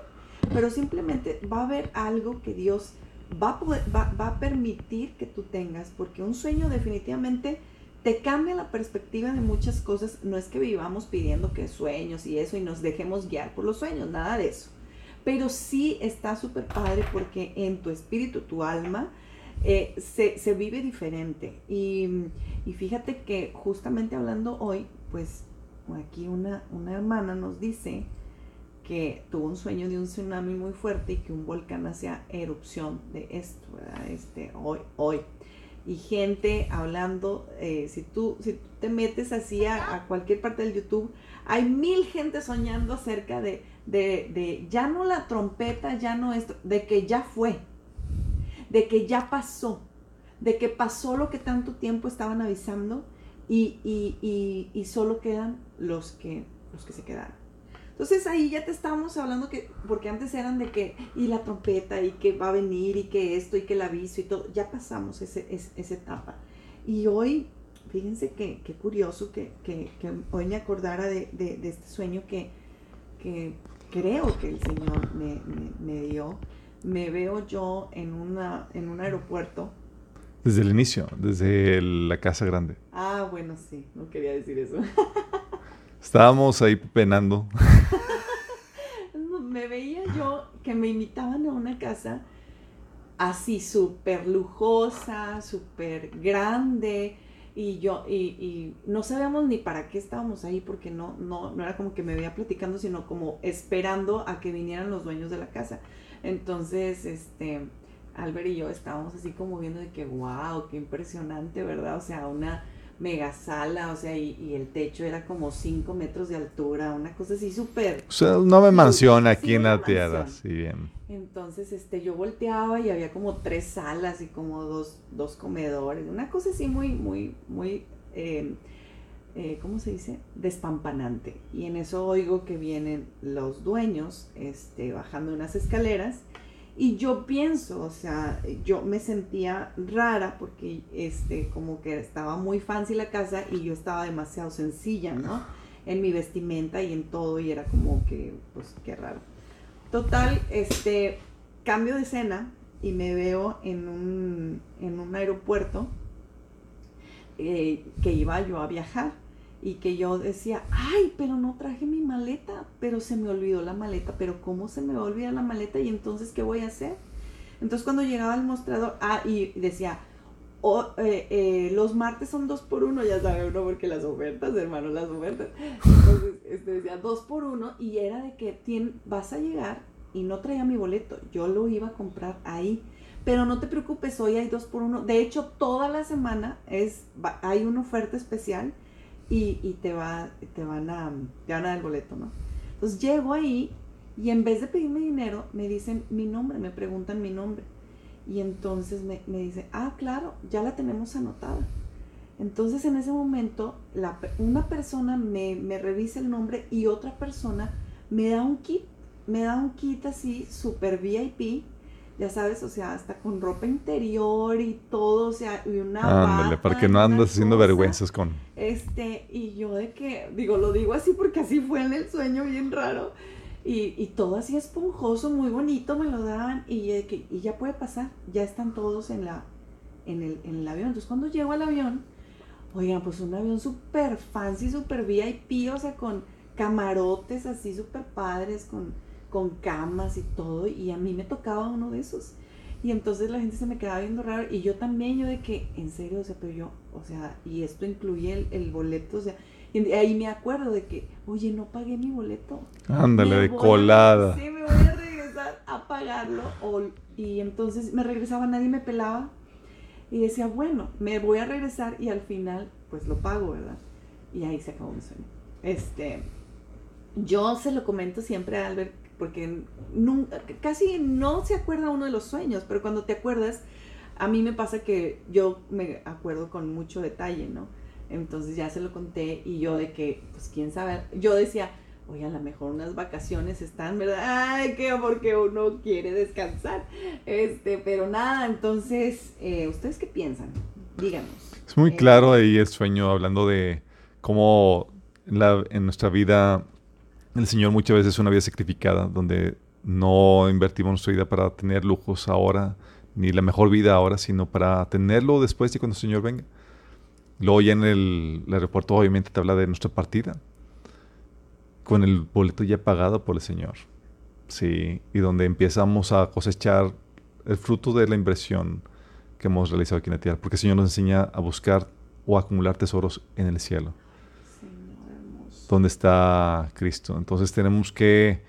pero simplemente va a haber algo que Dios va a, poder, va, va a permitir que tú tengas, porque un sueño definitivamente te cambia la perspectiva de muchas cosas. No es que vivamos pidiendo que sueños y eso y nos dejemos guiar por los sueños, nada de eso. Pero sí está súper padre porque en tu espíritu, tu alma, eh, se, vive diferente. Y, fíjate que justamente hablando hoy, pues aquí una, una hermana nos dice que tuvo un sueño de un tsunami muy fuerte y que un volcán hacía erupción de esto, ¿verdad? Este, hoy, hoy y gente hablando, eh, si, tú, si tú te metes así a, cualquier parte del YouTube, hay mil gente soñando acerca de, de, ya no la trompeta, ya no esto, de que ya fue, de que ya pasó, de que pasó lo que tanto tiempo estaban avisando y, y, y solo quedan los que, los que se quedaron. Entonces ahí ya te estábamos hablando que, porque antes eran de que, y la trompeta, y que va a venir, y que esto, y que el aviso, y todo, ya pasamos ese, esa etapa. Y hoy, fíjense qué curioso que, hoy me acordara de, este sueño que, creo que el Señor me, dio. Me veo yo en, una, en un aeropuerto. Desde el inicio, desde la casa grande. Ah, bueno, sí, no quería decir eso. [LAUGHS] Estábamos ahí penando. [LAUGHS] me veía yo que me invitaban a una casa así súper lujosa, súper grande. Y yo, y, no sabíamos ni para qué estábamos ahí, porque no, no, no era como que me veía platicando, sino como esperando a que vinieran los dueños de la casa. Entonces, este, Albert y yo estábamos así como viendo de que, wow, qué impresionante, ¿verdad? O sea, una, mega sala, o sea, y, el techo era como 5 metros de altura, una cosa así súper... O sea, no me mansión aquí en la tierra, sí bien. Entonces, este, yo volteaba y había como tres salas y como dos, dos comedores, una cosa así muy, muy, muy, em, eh, ¿cómo se dice? Despampanante. Y en eso oigo que vienen los dueños este, bajando unas escaleras. Y yo pienso, o sea, yo me sentía rara porque este, como que estaba muy fancy la casa y yo estaba demasiado sencilla, ¿no? En mi vestimenta y en todo y era como que, pues, qué raro. Total, este, cambio de escena y me veo en un, en un aeropuerto eh, que iba yo a viajar y que yo decía, ay, pero no traje mi maleta, pero se me olvidó la maleta, pero ¿cómo se me va a olvidar la maleta y entonces qué voy a hacer? Entonces cuando llegaba al mostrador, ah, y decía, oh, eh, eh, los martes son dos por uno, ya sabe uno porque las ofertas, hermano, las ofertas. Entonces este, decía dos por uno y era de que vas a llegar y no traía mi boleto, yo lo iba a comprar ahí. Pero no te preocupes, hoy hay dos por uno. De hecho, toda la semana es, hay una oferta especial y, te, va, te, van a, dar el boleto, ¿no? Entonces llego ahí y en vez de pedirme dinero, me dicen mi nombre, me preguntan mi nombre. Y entonces me, me dice, ah, claro, ya la tenemos anotada. Entonces en ese momento la, una persona me, me, revisa el nombre y otra persona me da un kit, me da un kit así, super VIP, ya sabes, o sea, hasta con ropa interior y todo, o sea, y una Ándale, para que no andas haciendo vergüenzas con... Este, y yo de que, digo, lo digo así porque así fue en el sueño, bien raro, y, y todo así esponjoso, muy bonito, me lo daban, y, que, y ya puede pasar, ya están todos en, la, en, el, en el avión. Entonces, cuando llego al avión, oigan, pues un avión súper fancy, súper VIP, o sea, con camarotes así súper padres, con con camas y todo, y a mí me tocaba uno de esos. Y entonces la gente se me quedaba viendo raro, y yo también, yo de que, en serio, o sea, pero yo, o sea, y esto incluye el, boleto, o sea, y ahí me acuerdo de que, oye, no pagué mi boleto. Ándale, de colada. sí, me voy a regresar a pagarlo. y entonces me regresaba, nadie me pelaba. Y decía, bueno, me voy a regresar y al final, pues lo pago, ¿verdad? Y ahí se acabó mi sueño. Este, yo se lo comento siempre a Albert porque nunca, casi no se acuerda uno de los sueños, pero cuando te acuerdas, a mí me pasa que yo me acuerdo con mucho detalle, ¿no? Entonces ya se lo conté y yo de que, pues quién sabe, yo decía, oye, a lo mejor unas vacaciones están, ¿verdad? Ay, qué porque uno quiere descansar. Este, pero nada, entonces, eh, ¿ustedes qué piensan? Díganos. Es muy claro eh, ahí el sueño, hablando de cómo la, en nuestra vida el Señor muchas veces es una vida sacrificada, donde no invertimos nuestra vida para tener lujos ahora, ni la mejor vida ahora, sino para tenerlo después y cuando el Señor venga. Luego ya en el, aeropuerto obviamente te habla de nuestra partida, con el boleto ya pagado por el Señor. Sí, y donde empezamos a cosechar el fruto de la inversión que hemos realizado aquí en la tierra, porque el Señor nos enseña a buscar o acumular tesoros en el cielo donde está Cristo. Entonces tenemos que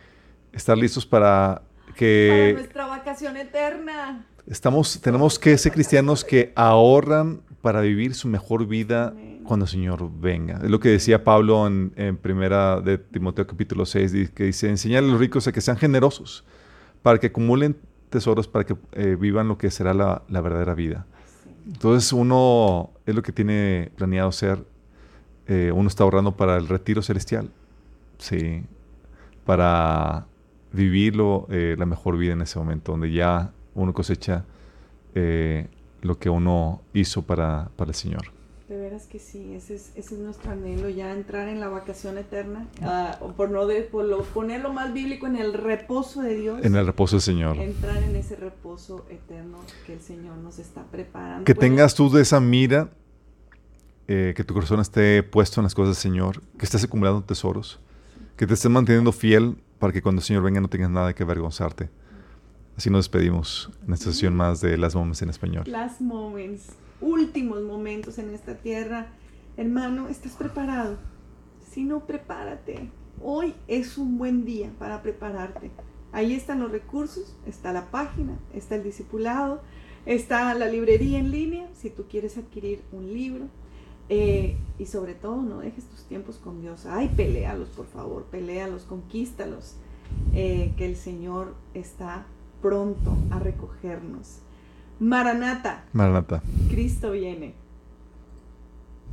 estar listos para que... Para nuestra vacación eterna. Estamos, tenemos que ser cristianos que ahorran para vivir su mejor vida cuando el Señor venga. Es lo que decía Pablo en, primera de Timoteo capítulo 6, que dice, enseñar a los ricos a que sean generosos, para que acumulen tesoros, para que eh, vivan lo que será la, la verdadera vida. Entonces uno es lo que tiene planeado ser eh, uno está ahorrando para el retiro celestial, sí, para vivirlo eh, la mejor vida en ese momento, donde ya uno cosecha eh, lo que uno hizo para, para, el Señor. De veras que sí, ese es, ese es nuestro anhelo, ya entrar en la vacación eterna, ah, por no de, por lo, ponerlo más bíblico en el reposo de Dios. En el reposo del Señor. Entrar en ese reposo eterno que el Señor nos está preparando. Que tengas tú de esa mira eh, que tu corazón esté puesto en las cosas del Señor, que estés acumulando tesoros, que te estés manteniendo fiel para que cuando el Señor venga no tengas nada que avergonzarte. Así nos despedimos en esta sesión más de Las Moments en español. Last Moments, últimos momentos en esta tierra. Hermano, ¿estás preparado? Si no, prepárate. Hoy es un buen día para prepararte. Ahí están los recursos, está la página, está el discipulado, está la librería en línea, si tú quieres adquirir un libro, eh, y sobre todo, no dejes tus tiempos con Dios. Ay, pelealos, por favor, pelealos, conquístalos. Eh, que el Señor está pronto a recogernos. Maranata. Maranata. Cristo viene.